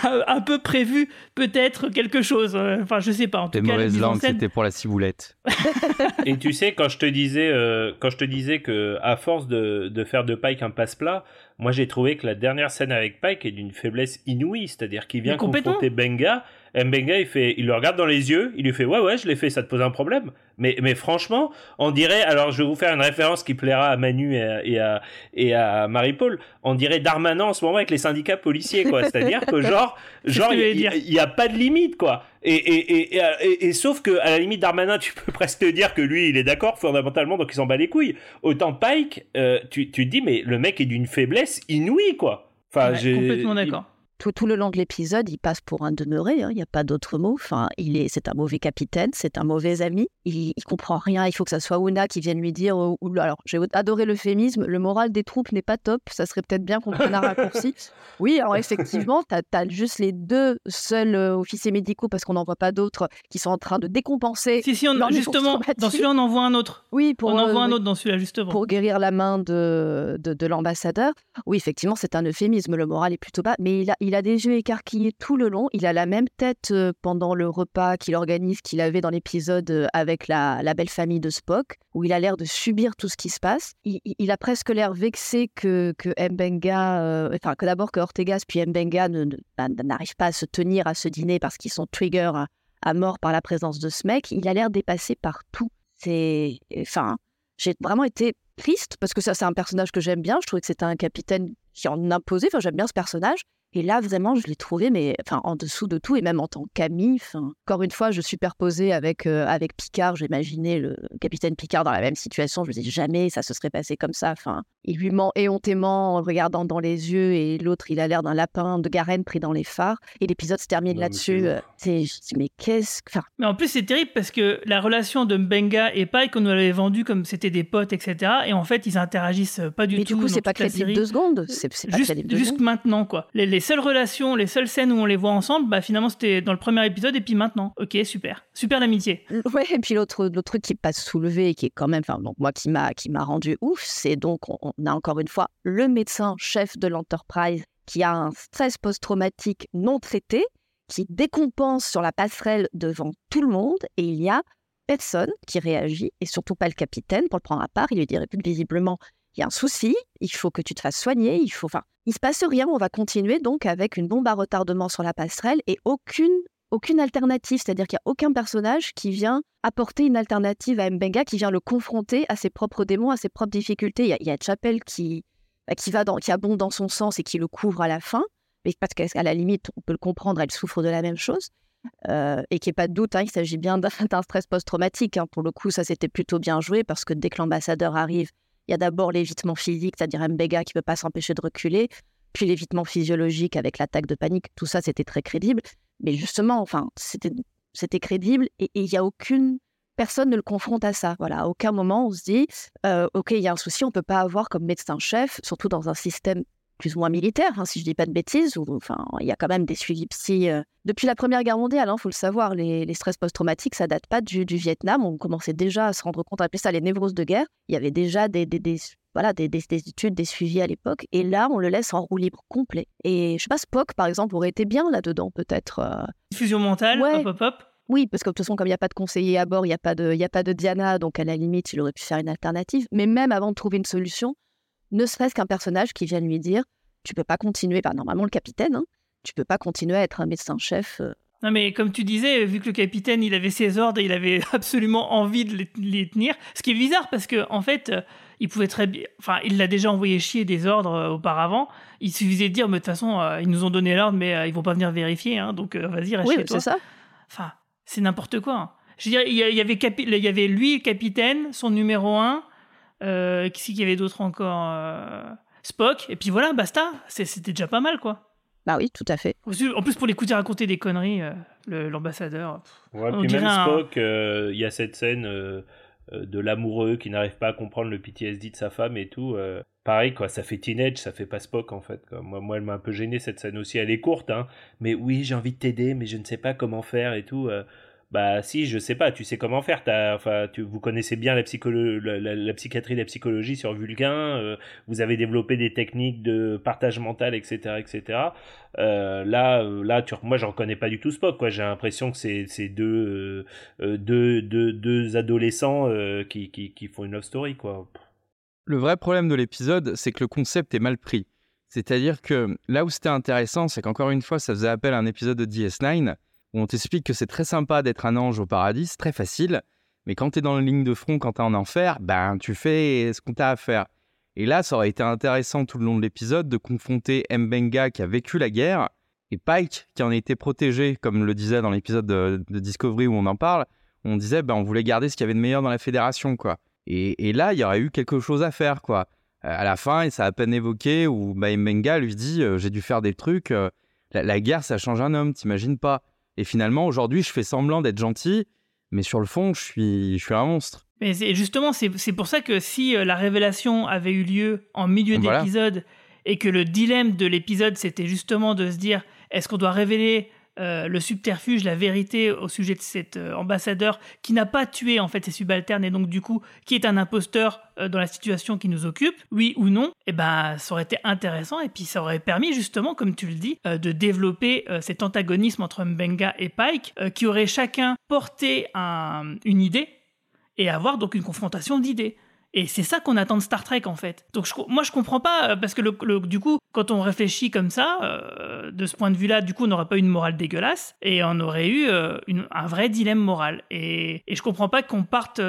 un, un peu prévu peut-être quelque chose. Enfin, je sais pas. En tout cas, la mauvaises langues, scène- c'était pour la ciboulette. [laughs] Et tu sais, quand je te disais, euh, quand je te disais que à force de, de faire de Pike un passe-plat, moi j'ai trouvé que la dernière scène avec Pike est d'une faiblesse inouïe, c'est-à-dire qu'il vient confronter Benga, et Benga il fait, il le regarde dans les yeux, il lui fait ouais ouais je l'ai fait, ça te pose un problème. Mais mais franchement, on dirait, alors je vais vous faire une référence qui plaira à Manu et à et à, et à Marie-Paul, on dirait Darmanin en ce moment avec les syndicats policiers quoi, c'est-à-dire que genre [laughs] genre il j'allais y, dire. il y a pas de limite quoi. Et, et, et, et, sauf que à la limite Darmanin, tu peux [laughs] presque te dire que lui, il est d'accord fondamentalement, donc il s'en bat les couilles. Autant Pike, euh, tu, tu te dis mais le mec est d'une faiblesse inouïe quoi. Enfin, Ouais, complètement d'accord. Tout, tout le long de l'épisode, il passe pour un demeuré, hein, il n'y a pas d'autre mot. Enfin, il est, c'est un mauvais capitaine, c'est un mauvais ami. Il, il comprend rien. Il faut que ça soit Una qui vienne lui dire. ou- ou- alors, j'ai adoré l'euphémisme. Le moral des troupes n'est pas top. Ça serait peut-être bien qu'on prenne un raccourci. [laughs] Oui, alors effectivement, tu as, juste les deux seuls euh, officiers médicaux parce qu'on n'en voit pas d'autres qui sont en train de décompenser. Si, si, on, justement, dans celui-là, on en voit un autre. Oui, pour, on en euh, voit un oui, autre dans celui-là, justement. pour guérir la main de, de, de l'ambassadeur. Oui, effectivement, c'est un euphémisme. Le moral est plutôt bas, mais il a, il a des yeux écarquillés tout le long. Il a la même tête euh, pendant le repas qu'il organise qu'il avait dans l'épisode euh, avec la, belle famille de Spock, où il a l'air de subir tout ce qui se passe. Il, il- il a presque l'air vexé que, que Mbenga, euh, enfin, que d'abord que Ortegas puis Mbenga bah, n'arrivent pas à se tenir à ce dîner parce qu'ils sont trigger à, mort par la présence de ce mec. Il a l'air dépassé par tout. Enfin, j'ai vraiment été triste parce que ça, c'est un personnage que j'aime bien. Je trouvais que c'était un capitaine qui en imposait. Enfin, j'aime bien ce personnage. Et là, vraiment, je l'ai trouvé, mais enfin, en dessous de tout, et même en tant qu'ami. Encore une fois, je superposais avec, euh, avec Picard. J'imaginais le capitaine Picard dans la même situation. Je me disais jamais ça se serait passé comme ça. Enfin, il lui ment éhontément en le regardant dans les yeux, et l'autre, il a l'air d'un lapin de Garenne pris dans les phares. Et l'épisode se termine mais là-dessus. c'est je dis, mais qu'est-ce que. Enfin, Mais en plus, c'est terrible parce que la relation de Mbenga et Pike, on nous l'avait vendu comme c'était des potes, etc. Et en fait, ils interagissent pas du mais tout. du coup, c'est pas crédible deux secondes. C'est, pas Juste, crédible deux juste secondes. maintenant, quoi. Les, les seules relations, les seules scènes où on les voit ensemble, bah finalement, c'était dans le premier épisode et puis maintenant. Ok, super. Super l'amitié. Ouais, et puis l'autre, l'autre truc qui passe soulevé et qui est quand même, enfin, donc moi qui m'a, rendu ouf, c'est donc, on, a encore une fois le médecin chef de l'Enterprise qui a un stress post-traumatique non traité, qui décompense sur la passerelle devant tout le monde, et il y a personne qui réagit, et surtout pas le capitaine pour le prendre à part. Il lui dit, visiblement, il y a un souci, il faut que tu te fasses soigner, il faut, enfin, il se passe rien, on va continuer donc avec une bombe à retardement sur la passerelle et aucune aucune alternative, c'est-à-dire qu'il n'y a aucun personnage qui vient apporter une alternative à Mbenga, qui vient le confronter à ses propres démons, à ses propres difficultés. Il y a, il y a Chapel qui, bah, qui, dans, qui abonde dans son sens et qui le couvre à la fin, mais parce qu'à la limite, on peut le comprendre, elle souffre de la même chose. Euh, et qu'il n'y ait pas de doute, hein, il s'agit bien d'un [laughs] d'un stress post-traumatique. hein. Pour le coup, ça c'était plutôt bien joué parce que dès que l'ambassadeur arrive, il y a d'abord l'évitement physique, c'est-à-dire Mbega qui ne peut pas s'empêcher de reculer, puis l'évitement physiologique avec l'attaque de panique. Tout ça, c'était très crédible. Mais justement, enfin, c'était crédible et il n'y a aucune personne ne le confronte à ça. Voilà, à aucun moment on se dit, euh, ok, il y a un souci, on peut pas avoir comme médecin-chef, surtout dans un système plus ou moins militaire, hein, si je dis pas de bêtises, où enfin, il y a quand même des suivis psy. euh, Depuis la Première Guerre mondiale, il faut le savoir, les, les stress post-traumatiques, ça date pas du, du Vietnam. On commençait déjà à se rendre compte, on appelait ça les névroses de guerre. Il y avait déjà des, des, des- voilà, des, des- des études, des suivis à l'époque. Et là, on le laisse en roue libre complet. Et je sais pas, Spock, par exemple, aurait été bien là-dedans, peut-être. euh, Fusion mentale, Ouais. hop hop hop. oui, parce que de toute façon, comme il n'y a pas de conseiller à bord, il n'y a, pas de- y a pas de Diana, donc à la limite, il aurait pu faire une alternative. Mais même avant de trouver une solution, ne serait-ce qu'un personnage qui vient lui dire Tu peux pas continuer, bah, normalement le capitaine, hein, tu peux pas continuer à être un médecin-chef. euh. Non mais comme tu disais, vu que le capitaine il avait ses ordres et il avait [laughs] absolument envie de les, les tenir, ce qui est bizarre parce que en fait euh, il pouvait très bien, enfin il l'a déjà envoyé chier des ordres euh, auparavant. Il suffisait de dire mais de toute façon euh, ils nous ont donné l'ordre mais ils vont pas venir vérifier, hein, donc vas-y reste Oui, chez c'est toi. ça. Enfin c'est n'importe quoi. hein. Je veux dire il y, avait il y avait lui le capitaine, son numéro un, euh, qui c'est qu'il y avait d'autres encore, euh, Spock et puis voilà basta. C'est- C'était déjà pas mal quoi. Bah oui, tout à fait. En plus pour l'écouter raconter des conneries, euh, le- l'ambassadeur. Ouais, puis même un- Spock, euh, il y a cette scène de l'amoureux qui n'arrive pas à comprendre le PTSD de sa femme et tout. euh, pareil, quoi, ça fait teenage, ça fait pas Spock en fait. quoi. Moi, moi, elle m'a un peu gêné cette scène aussi. Elle est courte, hein, mais oui, j'ai envie de t'aider, mais je ne sais pas comment faire et tout. euh. Bah si, je sais pas, tu sais comment faire. Enfin, tu, vous connaissez bien la, la, la- la psychiatrie, la psychologie sur Vulcain. euh, vous avez développé des techniques de partage mental, etc., etc. Euh, là, euh, là, tu, moi, j'en connais pas du tout Spock. Quoi, j'ai l'impression que c'est deux, deux, deux, deux adolescents qui, qui, qui font une love story, quoi. Le vrai problème de l'épisode, c'est que le concept est mal pris. C'est-à-dire que là où c'était intéressant, c'est qu'encore une fois, ça faisait appel à un épisode de DS9 où on t'explique que c'est très sympa d'être un ange au paradis, c'est très facile, mais quand tu es dans la ligne de front, quand tu es en enfer, ben tu fais ce qu'on t'a à faire. Et là, ça aurait été intéressant tout le long de l'épisode de confronter Mbenga qui a vécu la guerre et Pike qui en a été protégé, comme le disait dans l'épisode de, Discovery où on en parle. On disait, ben on voulait garder ce qu'il y avait de meilleur dans la fédération, quoi. Et, là, il y aurait eu quelque chose à faire, quoi. À la fin, et ça a à peine évoqué, où bah, Mbenga lui dit euh, J'ai dû faire des trucs, euh, la, la guerre, ça change un homme, t'imagines pas. Et finalement, aujourd'hui, je fais semblant d'être gentil, mais sur le fond, je suis, je suis un monstre. Mais justement, c'est c'est pour ça que si euh, la révélation avait eu lieu en milieu Voilà. d'épisode et que le dilemme de l'épisode c'était justement de se dire est-ce qu'on doit révéler euh, le subterfuge, la vérité au sujet de cet euh, ambassadeur qui n'a pas tué en fait ses subalternes et donc du coup qui est un imposteur euh, dans la situation qui nous occupe, oui ou non, et ben ça aurait été intéressant et puis ça aurait permis justement, comme tu le dis, de développer cet antagonisme entre Mbenga et Pike qui auraient chacun porté un- une idée et avoir donc une confrontation d'idées. Et c'est ça qu'on attend de Star Trek en fait. Donc je, moi je comprends pas euh, parce que du coup quand on réfléchit comme ça, euh, de ce point de vue-là, du coup on n'aurait pas une morale dégueulasse et on aurait eu euh, un vrai dilemme moral. Et, je comprends pas qu'on parte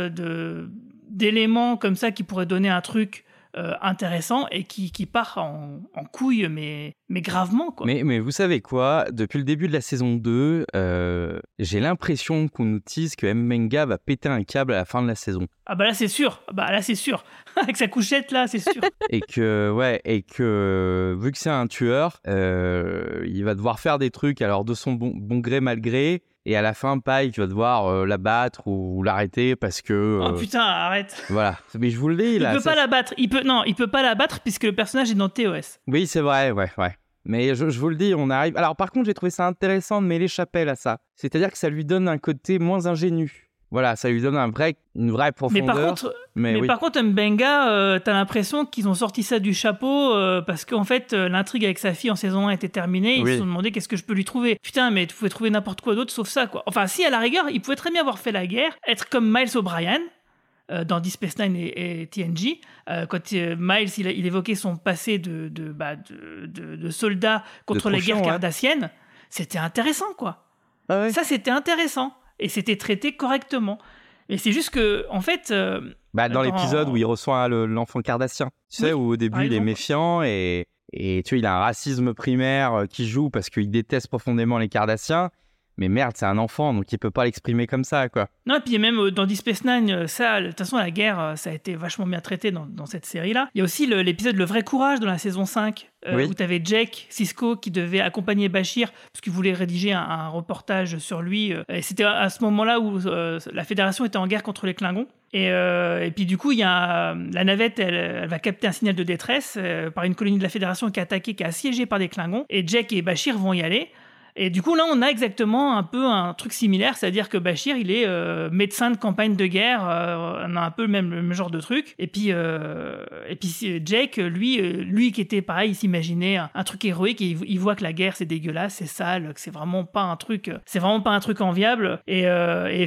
d'éléments comme ça qui pourraient donner un truc euh, intéressant et qui, qui part en, en couille mais, mais gravement quoi. Mais, mais vous savez quoi? Depuis le début de la saison 2, euh, j'ai l'impression qu'on nous tease que Mbenga va péter un câble à la fin de la saison. Ah bah là c'est sûr, Ah bah là c'est sûr. [laughs] Avec sa couchette là c'est sûr. [laughs] et que, ouais, et que vu que c'est un tueur, euh, il va devoir faire des trucs alors de son bon, bon gré, mal gré. Et à la fin, Pike va devoir euh, l'abattre ou l'arrêter parce que. Oh euh, putain arrête. Voilà. Mais je vous le dis, Il là. peut ça- pas la battre. Il peut non, il peut pas la battre puisque le personnage est dans TOS. Oui, c'est vrai, ouais, ouais. Mais je, je vous le dis, on arrive. Alors, par contre, j'ai trouvé ça intéressant de mêler Chapelle à ça. C'est-à-dire que ça lui donne un côté moins ingénu. Voilà, ça lui donne un vrai, une vraie Mais profondeur. par contre, mais mais oui. par contre, Mbenga, euh, t'as l'impression qu'ils ont sorti ça du chapeau euh, parce qu'en fait, euh, l'intrigue avec sa fille en saison 1 était terminée. Ils Oui. se sont demandé qu'est-ce que je peux lui trouver. Putain, mais tu pouvais trouver n'importe quoi d'autre sauf ça, quoi. Enfin, si à la rigueur, il pouvait très bien avoir fait la guerre, être comme Miles O'Brien. dans Deep Space Nine et, et TNG, euh, quand euh, Miles il, évoquait son passé de, de, bah, de, de- de soldat contre les guerres ouais. cardassiennes, c'était intéressant, quoi. Ah ouais. Ça, c'était intéressant. Et c'était traité correctement. Mais c'est juste que, en fait, euh, Bah, dans l'épisode où il reçoit le- l'enfant cardassien. Tu sais, où au début, il est méfiant et, et tu vois, il a un racisme primaire euh, qui joue parce qu'il déteste profondément les cardassiens. Mais merde, c'est un enfant, donc il peut pas l'exprimer comme ça, quoi. Non, et puis même euh, dans Deep Space Nine, euh, ça, de toute façon, la guerre, euh, ça a été vachement bien traité dans, dans cette série-là. Il y a aussi l'épisode Le vrai courage dans la saison 5, euh, Oui. où tu avais Jake Cisco qui devait accompagner Bashir parce qu'il voulait rédiger un, un reportage sur lui. euh, et c'était à, ce moment-là où euh, la Fédération était en guerre contre les Klingons. Et, et puis du coup, il y a la navette, elle, elle va capter un signal de détresse par une colonie de la Fédération qui est attaquée, qui est assiégée par des Klingons. Et Jake et Bashir vont y aller. Et du coup, là, on a exactement un peu un truc similaire, c'est-à-dire que Bashir, il est euh, médecin de campagne de guerre, euh, on a un peu le même, genre de truc. Et puis, euh, et puis Jake, lui, lui qui était pareil, il s'imaginait un, truc héroïque, et il, voit que la guerre, c'est dégueulasse, c'est sale, que c'est vraiment pas un truc, c'est vraiment pas un truc enviable. Et,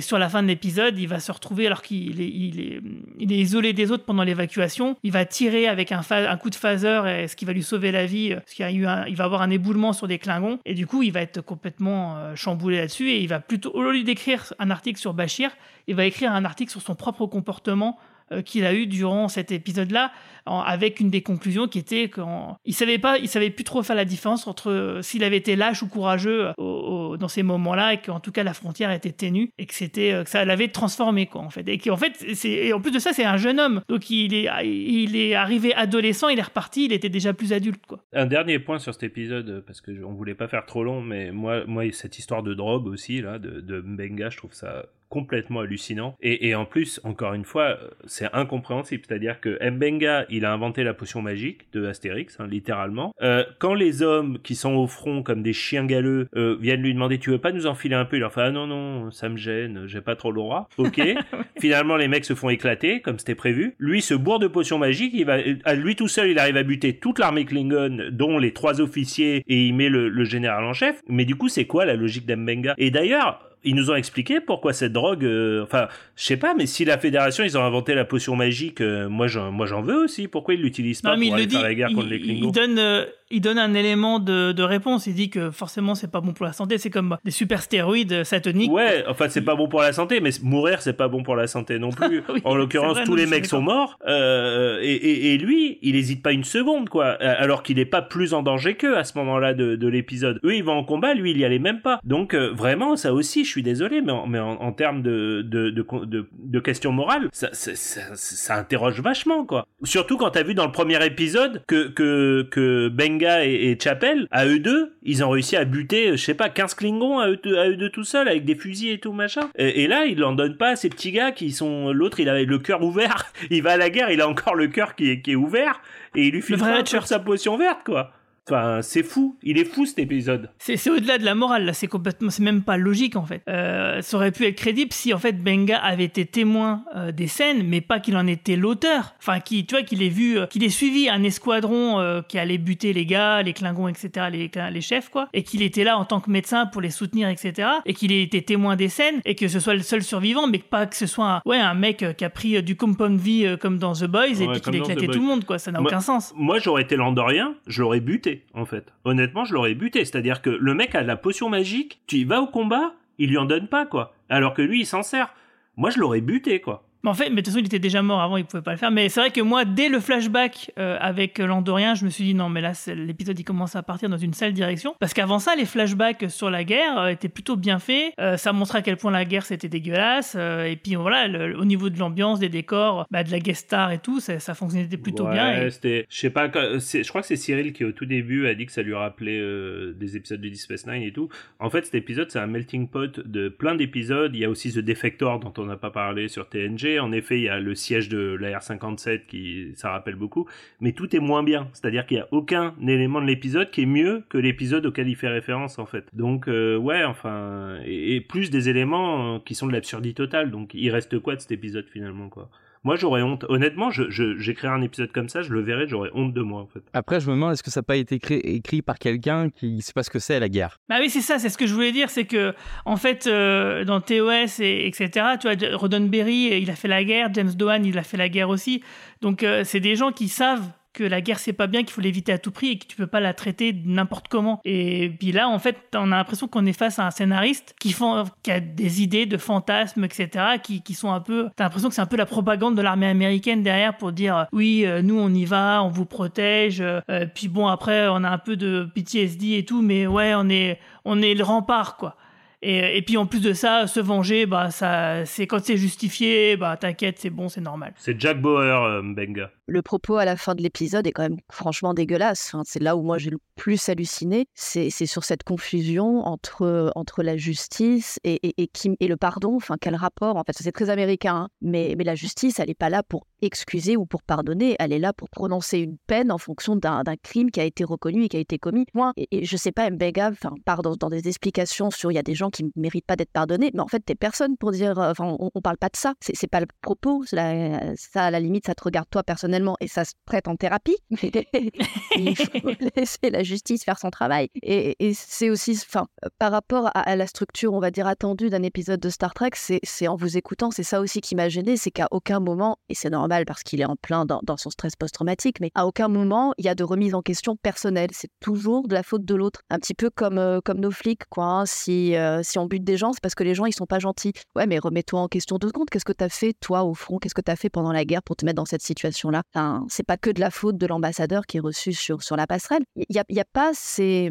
sur la fin de l'épisode, il va se retrouver alors qu'il est, isolé des autres pendant l'évacuation. Il va tirer avec un, coup de phaser, ce qui va lui sauver la vie, parce qu'il il va avoir un éboulement sur des Klingons, et du coup, il va être complètement euh, chamboulé là-dessus, et il va plutôt, au lieu d'écrire un article sur Bashir, il va écrire un article sur son propre comportement qu'il a eu durant cet épisode-là, en- avec une des conclusions qui était qu'il savait pas, il savait plus trop faire la différence entre euh, s'il avait été lâche ou courageux euh, dans ces moments-là, et qu'en tout cas la frontière était ténue et que c'était euh, ça l'avait transformé quoi en fait, et qu'en fait et en plus de ça c'est un jeune homme, donc il est il est arrivé adolescent, il est reparti, il était déjà plus adulte quoi. Un dernier point sur cet épisode, euh, parce que je- on voulait pas faire trop long, mais moi, moi cette histoire de drogue aussi, là, de, de je trouve ça complètement hallucinant. Et, et en plus, encore une fois, euh, c'est incompréhensible. C'est-à-dire que Mbenga, il a inventé la potion magique de Astérix, hein, littéralement. Euh, quand les hommes qui sont au front comme des chiens galeux euh, viennent lui demander tu veux pas nous enfiler un peu, il leur fait ah non non, ça me gêne, j'ai pas trop le droit. Ok. [laughs] Finalement, les mecs se font éclater comme c'était prévu. Lui se bourre de potions magiques. Il va, à lui tout seul, il arrive à buter toute l'armée Klingon, dont les trois officiers, et il met le, le général en chef. Mais du coup, c'est quoi la logique d'Mbenga? Et d'ailleurs. Ils nous ont expliqué pourquoi cette drogue. euh, Enfin, je sais pas, mais si la fédération ils ont inventé la potion magique, euh, moi j'en, moi j'en veux aussi. Pourquoi ils l'utilisent pas Non, mais pour il le aller dit, faire la guerre contre les Klingons? il donne, euh, il donne un élément de, de réponse. Il dit que forcément, c'est pas bon pour la santé. C'est comme des super stéroïdes sataniques. Ouais, enfin c'est pas bon pour la santé, mais mourir c'est pas bon pour la santé non plus. [laughs] Oui, en l'occurrence, tous non, les mecs sont morts, euh, et, et, et lui, il hésite pas une seconde, quoi. Alors qu'il est pas plus en danger qu'eux à ce moment-là de, de l'épisode. Eux, ils vont en combat, lui, il y allait même pas. Donc euh, vraiment, ça aussi, je suis désolé, mais en, mais en, en termes de de, de, de, de questions morales, ça, ça, ça, ça interroge vachement, quoi. Surtout quand t'as vu dans le premier épisode que que que Benga Et, et Chapel, à eux deux, ils ont réussi à buter, je sais pas, 15 Klingons à eux, deux- à eux deux tout seuls, avec des fusils et tout machin. Et, et là, ils l'en donnent pas à ces petits gars qui sont. L'autre, il avait le cœur ouvert. [laughs] Il va à la guerre, il a encore le cœur qui est, qui est ouvert. Et il lui Shirt. de sa potion verte, quoi. Enfin, c'est fou. Il est fou cet épisode. C'est au-delà de la morale, là, c'est complètement, c'est même pas logique en fait. Euh, ça aurait pu être crédible si en fait Benga avait été témoin euh, des scènes, mais pas qu'il en était l'auteur. Enfin, qui, tu vois, qu'il ait vu, euh, qu'il ait suivi un escadron euh, qui allait buter les gars, les Klingons, etc., les, les chefs, quoi, et qu'il était là en tant que médecin pour les soutenir, etc., et qu'il ait été témoin des scènes, et que ce soit le seul survivant, mais pas que ce soit un, ouais, un mec qui a pris du compound vie comme dans The Boys, et Ouais, puis qu'il a éclaté tout le monde, quoi. Ça n'a aucun sens. Moi, j'aurais été l'Andorien, je l'aurais buté, en fait. Honnêtement, je l'aurais buté. C'est-à-dire que le mec a la potion magique, tu y vas au combat, il lui en donne pas, quoi. Alors que lui, il s'en sert. Moi, je l'aurais buté, quoi. Mais en fait, mais de toute façon, il était déjà mort avant, il pouvait pas le faire. Mais c'est vrai que moi, dès le flashback euh, avec l'Andorien, je me suis dit non, mais là, l'épisode il commence à partir dans une sale direction. Parce qu'avant ça, les flashbacks sur la guerre euh, étaient plutôt bien faits. Euh, ça montrait à quel point la guerre c'était dégueulasse. Et puis voilà, le- au niveau de l'ambiance, des décors, bah, de la guest star et tout, ça, ça fonctionnait plutôt Ouais, bien. Et- c'était, je sais pas, quand- c'est- je crois que c'est Cyril qui au tout début a dit que ça lui rappelait des épisodes de Deep Space Nine et tout. En fait, cet épisode, c'est un melting pot de plein d'épisodes. Il y a aussi The Defector dont on n'a pas parlé sur TNG. En effet, il y a le siège de la R57 qui, ça rappelle beaucoup. Mais tout est moins bien. C'est-à-dire qu'il y a aucun élément de l'épisode qui est mieux que l'épisode auquel il fait référence, en fait. Donc, euh, ouais, enfin, et, et plus des éléments euh, qui sont de l'absurdité totale. Donc, il reste quoi de cet épisode finalement, quoi? Moi, j'aurais honte. Honnêtement, je, je, j'écrirais un épisode comme ça, je le verrais, j'aurais honte de moi, en fait. Après, je me demande, est-ce que ça n'a pas été écrit, écrit par quelqu'un qui sait pas ce que c'est la guerre? Bah oui, c'est ça, c'est ce que je voulais dire, c'est que en fait, euh, dans TOS et etc., tu vois, Roddenberry, il a fait la guerre, James Dohan, il a fait la guerre aussi. Donc euh, c'est des gens qui savent que la guerre c'est pas bien, qu'il faut l'éviter à tout prix et que tu peux pas la traiter n'importe comment. Et puis là, en fait, on a l'impression qu'on est face à un scénariste qui, a des idées de fantasmes, etc., qui, qui sont un peu. T'as l'impression que c'est un peu la propagande de l'armée américaine derrière pour dire euh, oui, euh, nous on y va, on vous protège. euh, puis bon, après, on a un peu de PTSD et tout, mais ouais, on est, on est le rempart, quoi. Et, et puis en plus de ça, se venger, bah ça, c'est quand c'est justifié, bah t'inquiète, c'est bon, c'est normal. C'est Jack Bauer, euh, Benga. Le propos à la fin de l'épisode est quand même franchement dégueulasse. C'est là où moi j'ai le plus halluciné. C'est sur cette confusion entre, entre la justice et, et, le pardon. Enfin, quel rapport? En c'est très américain. hein. Mais, mais la justice, elle n'est pas là pour excuser ou pour pardonner. Elle est là pour prononcer une peine en fonction d'un crime qui a été reconnu et qui a été commis. Point. Et, et je sais pas, Mbega enfin, part dans, des explications sur il y a des gens qui ne méritent pas d'être pardonnés. Mais en fait, t'es personne pour dire. euh, Enfin, on, on parle pas de ça. C'est c'est pas le propos. Ça, à la limite, ça te regarde toi personnellement et ça se prête en thérapie. Mais [laughs] il faut [laughs] laisser la justice faire son travail. Et, et c'est aussi, enfin, par rapport à, à la structure, on va dire, attendue d'un épisode de Star Trek, c'est c'est en vous écoutant, c'est ça aussi qui m'a gêné, c'est qu'à aucun moment, et c'est normal parce qu'il est en plein dans, dans son stress post-traumatique, mais à aucun moment, il y a de remise en question personnelle. C'est toujours de la faute de l'autre. Un petit peu comme, euh, comme nos flics, quoi. hein. Si, euh, si on bute des gens, c'est parce que les gens, ils sont pas gentils. Ouais, mais remets-toi en question deux secondes. Qu'est-ce que tu as fait, toi, au front? Qu'est-ce que tu as fait pendant la guerre pour te mettre dans cette situation-là? Enfin, C'est pas que de la faute de l'ambassadeur qui est reçu sur, sur la passerelle. Il n'y a, y a pas ces...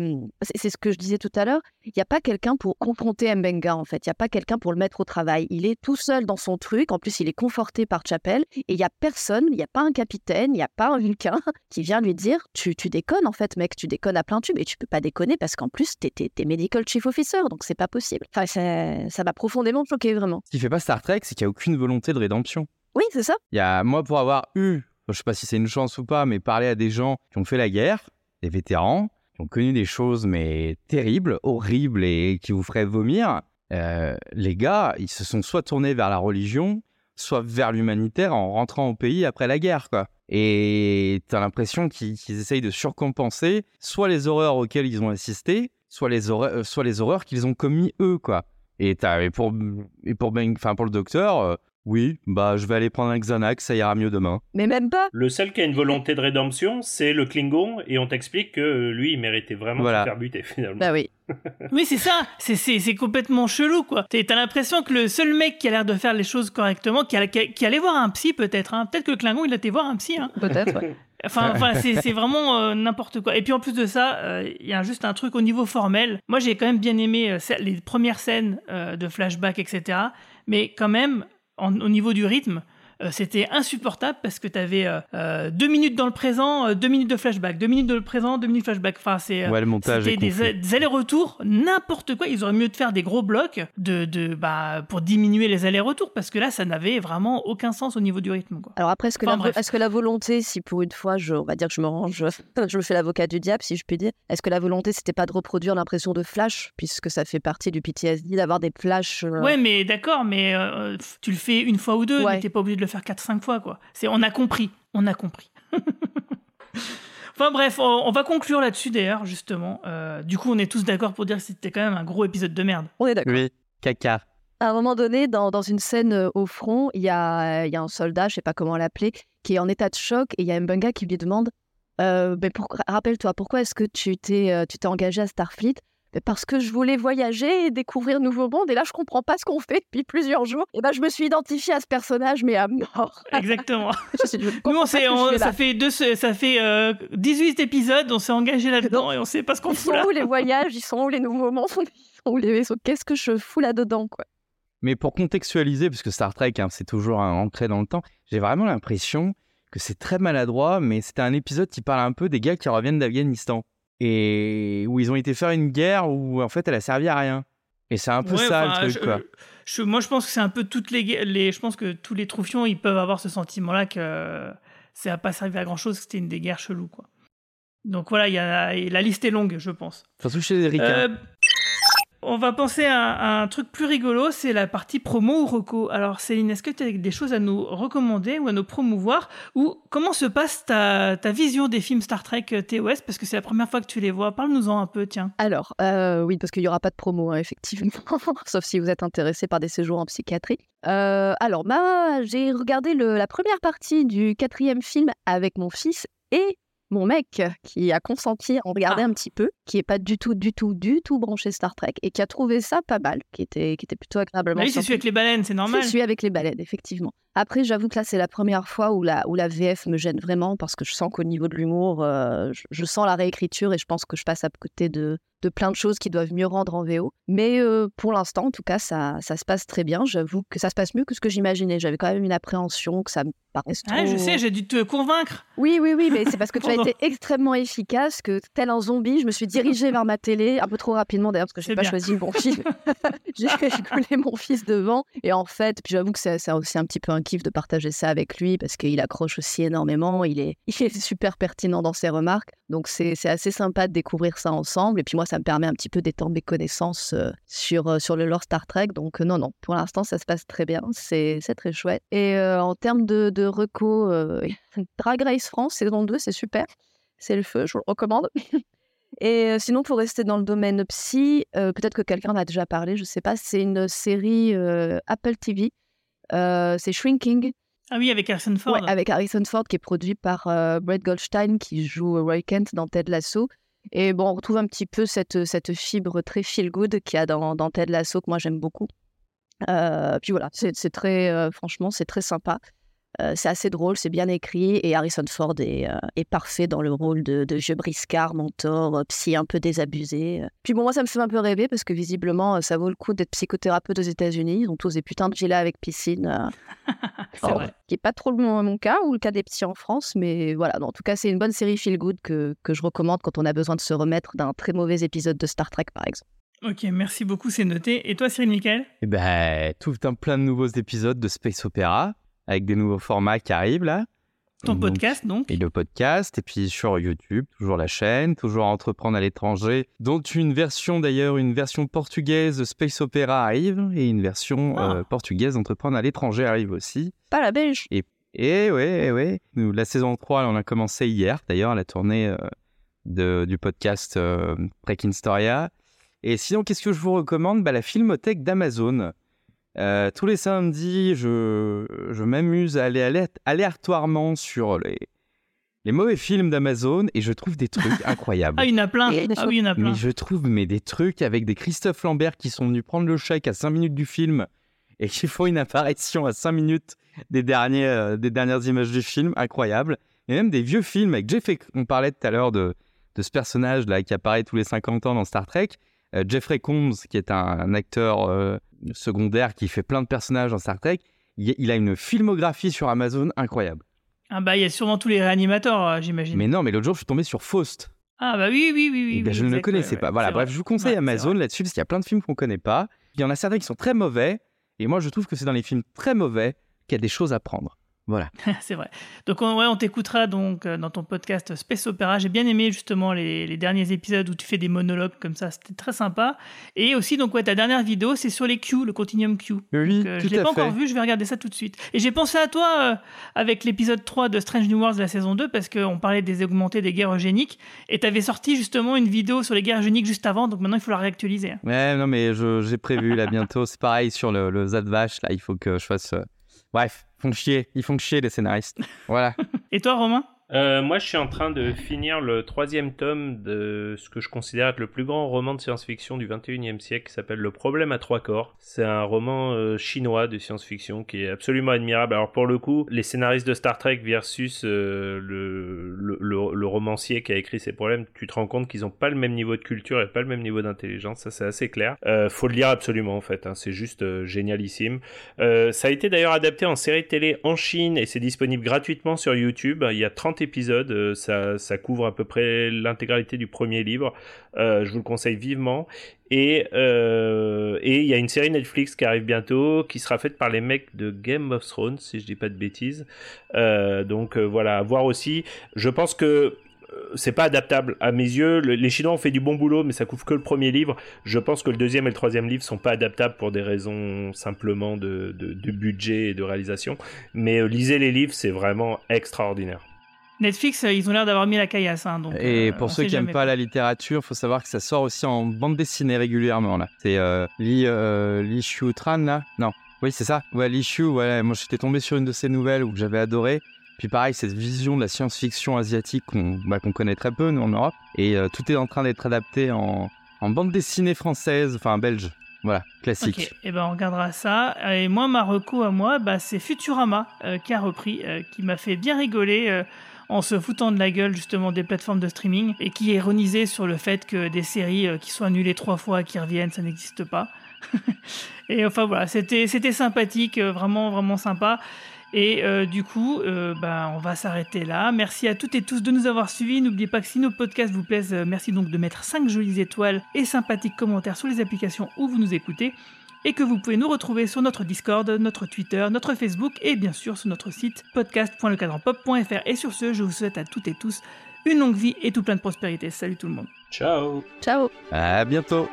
C'est ce que je disais tout à l'heure. Il n'y a pas quelqu'un pour confronter Mbenga, en fait. Il n'y a pas quelqu'un pour le mettre au travail. Il est tout seul dans son truc. En plus, il est conforté par Chapel. Et il n'y a personne, il n'y a pas un capitaine, il n'y a pas un Vulcain [laughs] qui vient lui dire tu, tu déconnes, en fait, mec. Tu déconnes à plein tube. Et tu peux pas déconner parce qu'en plus, t'es t'es- t'es medical chief officer. Donc, c'est pas possible. Enfin, ça ça m'a profondément choqué, vraiment. Ce qui fait pas Star Trek, c'est qu'il n'y a aucune volonté de rédemption. Oui, c'est ça. Il y a, moi, pour avoir eu, je sais pas si c'est une chance ou pas, mais parler à des gens qui ont fait la guerre, des vétérans, qui ont connu des choses mais terribles, horribles et qui vous feraient vomir, euh, les gars, ils se sont soit tournés vers la religion, soit vers l'humanitaire en rentrant au pays après la guerre, quoi. Et t'as l'impression qu'ils essayent de surcompenser soit les horreurs auxquelles ils ont assisté, soit les horreurs, euh, qu'ils ont commis eux. Et, pour le docteur, euh, oui, bah je vais aller prendre un Xanax, ça ira mieux demain. Mais même pas. Le seul qui a une volonté de rédemption, c'est le Klingon, et on t'explique que euh, lui, il méritait vraiment Voilà. de se faire buter, [laughs] finalement. Bah oui. [laughs] Oui, c'est ça. C'est- C'est c'est complètement chelou, quoi. T'as l'impression que le seul mec qui a l'air de faire les choses correctement, qui, a- qui, qui allait voir un psy peut-être, hein. peut-être que le Klingon il a été voir un psy. Hein. Peut-être. ouais. [laughs] Enfin, voilà, c'est c'est vraiment euh, n'importe quoi. Et puis en plus de ça, euh, il y a juste un truc au niveau formel. Moi, j'ai quand même bien aimé euh, les premières scènes euh, de flashback, etc. Mais quand même, au niveau du rythme, c'était insupportable parce que tu avais deux minutes dans le présent, euh, deux minutes de flashback, deux minutes dans le présent, deux minutes de flashback. Enfin, c'est Ouais, le montage c'était est des, allers-retours, n'importe quoi. Ils auraient mieux de faire des gros blocs de, de, bah, pour diminuer les allers-retours parce que là, ça n'avait vraiment aucun sens au niveau du rythme. Quoi. Alors après, est-ce que, Enfin, la, que volonté, si pour une fois, je, on va dire que je me range, [laughs] je me fais l'avocat du diable, si je puis dire, est-ce que la volonté, c'était pas de reproduire l'impression de flash, puisque ça fait partie du PTSD, d'avoir des flashs euh, Ouais, mais d'accord, mais euh, tu le fais une fois ou deux, Ouais. mais t'es pas obligé de le faire 4-5 fois, quoi. C'est, on a compris, on a compris. [laughs] enfin bref, on, on va conclure là-dessus d'ailleurs, justement. Euh, du coup, on est tous d'accord pour dire que c'était quand même un gros épisode de merde. On est d'accord. Oui, caca. À un moment donné, dans, dans une scène euh, au front, il y a, il y a un soldat, je sais pas comment l'appeler, qui est en état de choc et il y a Mbunga qui lui demande euh, ben pour- Rappelle-toi, pourquoi est-ce que tu t'es euh, tu t'es engagé à Starfleet? Parce que je voulais voyager et découvrir de nouveaux mondes. Et là, je comprends pas ce qu'on fait depuis plusieurs jours. Et ben, je me suis identifiée à ce personnage, mais à mort. [laughs] Exactement. Je sais- je Nous, comprends on fais ça fait, deux, ça fait euh, 18 épisodes, on s'est engagé [laughs] là-dedans et on sait pas ce qu'on Ils fout sont là. où les [laughs] voyages? Ils sont où les nouveaux mondes? Ils sont où les vaisseaux? Qu'est-ce que je fous là-dedans, quoi? Mais pour contextualiser, parce que Star Trek, hein, c'est toujours un ancré dans le temps, j'ai vraiment l'impression que c'est très maladroit, mais c'était un épisode qui parle un peu des gars qui reviennent d'Afghanistan. Et où ils ont été faire une guerre où en fait elle a servi à rien. Et c'est un peu Ouais, ça enfin, le je- truc, quoi. je- moi, je pense que c'est un peu toutes les, les. Je pense que tous les troufions, ils peuvent avoir ce sentiment-là que ça n'a pas servi à grand-chose, que c'était une des guerres cheloues, quoi. Donc voilà, y a, la liste est longue, je pense. Surtout chez les ricains. Euh, on va penser à, un truc plus rigolo, c'est la partie promo ou reco. Alors Céline, est-ce que tu as des choses à nous recommander ou à nous promouvoir? Ou comment se passe ta, ta vision des films Star Trek euh, TOS Parce que c'est la première fois que tu les vois. Parle-nous-en un peu, tiens. Alors, euh, oui, parce qu'il n'y aura pas de promo, hein, [laughs] effectivement, sauf si vous êtes intéressé par des séjours en psychiatrie. Euh, alors, bah, j'ai regardé le- la première partie du quatrième film avec mon fils et mon mec qui a consenti à en regarder Ah. un petit peu, qui est pas du tout, du tout, du tout branché Star Trek et qui a trouvé ça pas mal, qui était, qui était plutôt agréablement Bah oui, c'est celui avec les baleines, c'est normal. C'est celui avec les baleines, effectivement. Après, j'avoue que là, c'est la première fois où la, où la VF me gêne vraiment parce que je sens qu'au niveau de l'humour, euh, je, je sens la réécriture et je pense que je passe à côté de, de plein de choses qui doivent mieux rendre en VO. Mais euh, pour l'instant, en tout cas, ça, ça se passe très bien. J'avoue que ça se passe mieux que ce que j'imaginais. J'avais quand même une appréhension que ça me paraisse trop... Ah, je sais, j'ai dû te convaincre. Oui, oui, oui, mais c'est parce que tu as [laughs] été extrêmement efficace que, tel un zombie, je me suis dirigée vers ma télé, un peu trop rapidement d'ailleurs, parce que je n'ai pas bien. choisi le bon film. J'ai rigolé mon fils devant. Et en fait, puis j'avoue que c'est aussi un petit peu un kiff de partager ça avec lui, parce qu'il accroche aussi énormément. Il est, [laughs] il est super pertinent dans ses remarques. Donc c'est assez sympa de découvrir ça ensemble. Et puis moi, ça me permet un petit peu d'étendre mes connaissances euh, sur, euh, sur le lore Star Trek. Donc euh, non, non, pour l'instant, ça se passe très bien. C'est très chouette. Et en termes de, de reco, [laughs] Drag Race France, saison 2, c'est super. C'est le feu, je vous le recommande. [laughs] Et sinon, pour rester dans le domaine psy, peut-être que quelqu'un en a déjà parlé, je sais pas, c'est une série Apple TV. Euh, c'est Shrinking, Ah oui, avec Harrison Ford. Ouais, avec Harrison Ford, qui est produit par euh, Brett Goldstein, qui joue Roy Kent dans Ted Lasso. Et bon, on retrouve un petit peu cette, cette fibre très feel-good qu'il y a dans, dans Ted Lasso, que moi j'aime beaucoup. Euh, puis voilà, c'est c'est très, euh, franchement, c'est très sympa. Euh, c'est assez drôle, c'est bien écrit, et Harrison Ford est, euh, est parfait dans le rôle de, de vieux briscard, mentor, euh, psy un peu désabusé. Puis bon, moi, ça me fait un peu rêver, parce que visiblement, ça vaut le coup d'être psychothérapeute aux États-Unis. Ils ont tous des putains de villas avec piscine. euh, [laughs] vrai. qui n'est pas trop mon, mon cas ou le cas des petits en France, mais voilà. En tout cas, c'est une bonne série feel good que, que je recommande quand on a besoin de se remettre d'un très mauvais épisode de Star Trek, par exemple. Ok, merci beaucoup, c'est noté. Et toi, Cyril Michael Et ben, tout un plein de nouveaux épisodes de Space Opera avec des nouveaux formats qui arrivent là. Ton Donc, podcast, donc Et le podcast, et puis sur YouTube, toujours la chaîne, toujours entreprendre à l'étranger, dont une version d'ailleurs, une version portugaise de Space Opera arrive, et une version Ah. euh, portugaise d'entreprendre à l'étranger arrive aussi. Pas la belge. Et ouais, ouais, nous, la saison 3, on a commencé hier d'ailleurs, la tournée euh, de, du podcast euh, Prekinstoria. Et sinon, qu'est-ce que je vous recommande? Bah, La filmothèque d'Amazon. Euh, tous les samedis, je, je m'amuse à aller alé- aléatoirement sur les, les mauvais films d'Amazon et je trouve des trucs [laughs] incroyables. Ah, il y en a plein. Et- Ah oui, il y en a plein. Mais je trouve mais des trucs avec des Christophe Lambert qui sont venus prendre le chèque à 5 minutes du film et qui font une apparition à 5 minutes des, derniers, euh, des dernières images du film, incroyable. Et même des vieux films avec Jeffrey, on parlait tout à l'heure de, de ce personnage là qui apparaît tous les 50 ans dans Star Trek. Euh, Jeffrey Combs, qui est un, un acteur euh, secondaire qui fait plein de personnages dans Star Trek, il, il a une filmographie sur Amazon incroyable. Ah bah, il y a sûrement tous les réanimateurs, euh, j'imagine. Mais non, mais l'autre jour, je suis tombé sur Faust. Ah bah oui, oui, oui, oui. Ben, oui, je ne le connaissais ouais, pas. Voilà, bref, vrai. je vous conseille Ouais, Amazon là-dessus parce qu'il y a plein de films qu'on connaît pas. Il y en a certains qui sont très mauvais. Et moi, je trouve que c'est dans les films très mauvais qu'il y a des choses à prendre. Voilà. [laughs] c'est vrai. Donc on, ouais, on t'écoutera donc euh, dans ton podcast Space Opera. J'ai bien aimé justement les, les derniers épisodes où tu fais des monologues comme ça, c'était très sympa. Et aussi donc ouais, ta dernière vidéo, c'est sur les Q, le Continuum Q. Oui, Donc, euh, tout je l'ai pas fait. encore vu, je vais regarder ça tout de suite. Et j'ai pensé à toi euh, avec l'épisode 3 de Strange New Worlds de la saison 2 parce qu'on parlait des augmentés des guerres eugéniques et tu avais sorti justement une vidéo sur les guerres eugéniques juste avant, donc maintenant il faut la réactualiser. Ouais, non, mais je- j'ai prévu là bientôt. C'est pareil sur le, le Zadvash. Là, il faut que je fasse. euh, Bref, font chier. Ils font chier les scénaristes. Voilà. [laughs] Et toi Romain? Euh, moi, je suis en train de finir le troisième tome de ce que je considère être le plus grand roman de science-fiction du 21e siècle, qui s'appelle Le problème à trois corps. C'est un roman euh, chinois de science-fiction qui est absolument admirable. Alors pour le coup, les scénaristes de Star Trek versus euh, le, romancier qui a écrit ces problèmes, tu te rends compte qu'ils n'ont pas le même niveau de culture et pas le même niveau d'intelligence. Ça, c'est assez clair. Faut le lire absolument en fait. hein. C'est juste génialissime. Ça a été d'ailleurs adapté en série télé en Chine et c'est disponible gratuitement sur YouTube. Il y a 30 épisodes, euh, ça, couvre à peu près l'intégralité du premier livre. Euh, je vous le conseille vivement. Et euh, et il y a une série Netflix qui arrive bientôt, qui sera faite par les mecs de Game of Thrones, si je dis pas de bêtises. Donc voilà, à voir aussi. Je pense que c'est pas adaptable à mes yeux. Le- les Chinois ont fait du bon boulot, mais ça couvre que le premier livre. Je pense que le deuxième et le troisième livre sont pas adaptables pour des raisons simplement de, budget et de réalisation. Mais lisez les livres, c'est vraiment extraordinaire. Netflix, euh, ils ont l'air d'avoir mis la caillasse. hein, donc, Et euh, pour ceux qui n'aiment pas la littérature, faut savoir que ça sort aussi en bande dessinée régulièrement là. C'est euh, Li, euh, Li Xiu Tran là? Non. Oui, c'est ça. Ouais, Li ouais. Moi, j'étais tombé sur une de ses nouvelles où j'avais adoré. Puis pareil, cette vision de la science-fiction asiatique qu'on bah, connaît très peu, nous, en Europe. Et euh, tout est en train d'être adapté en, en bande dessinée française, enfin belge. Voilà, classique. Et ben on regardera ça. Et moi, ma reco à moi, bah, c'est Futurama euh, qui a repris, euh, qui m'a fait bien rigoler euh, en se foutant de la gueule justement des plateformes de streaming et qui ironisait sur le fait que des séries euh, qui sont annulées trois fois qui reviennent, ça n'existe pas. [laughs] et enfin voilà, c'était c'était sympathique, euh, vraiment vraiment sympa. Et euh, du coup, euh, bah, on va s'arrêter là. Merci à toutes et tous de nous avoir suivis. N'oubliez pas que si nos podcasts vous plaisent, merci donc de mettre 5 jolies étoiles et sympathiques commentaires sur les applications où vous nous écoutez. Et que vous pouvez nous retrouver sur notre Discord, notre Twitter, notre Facebook et bien sûr sur notre site podcast.lecadranpop.fr. Et sur ce, je vous souhaite à toutes et tous une longue vie et tout plein de prospérité. Salut tout le monde. Ciao Ciao À bientôt.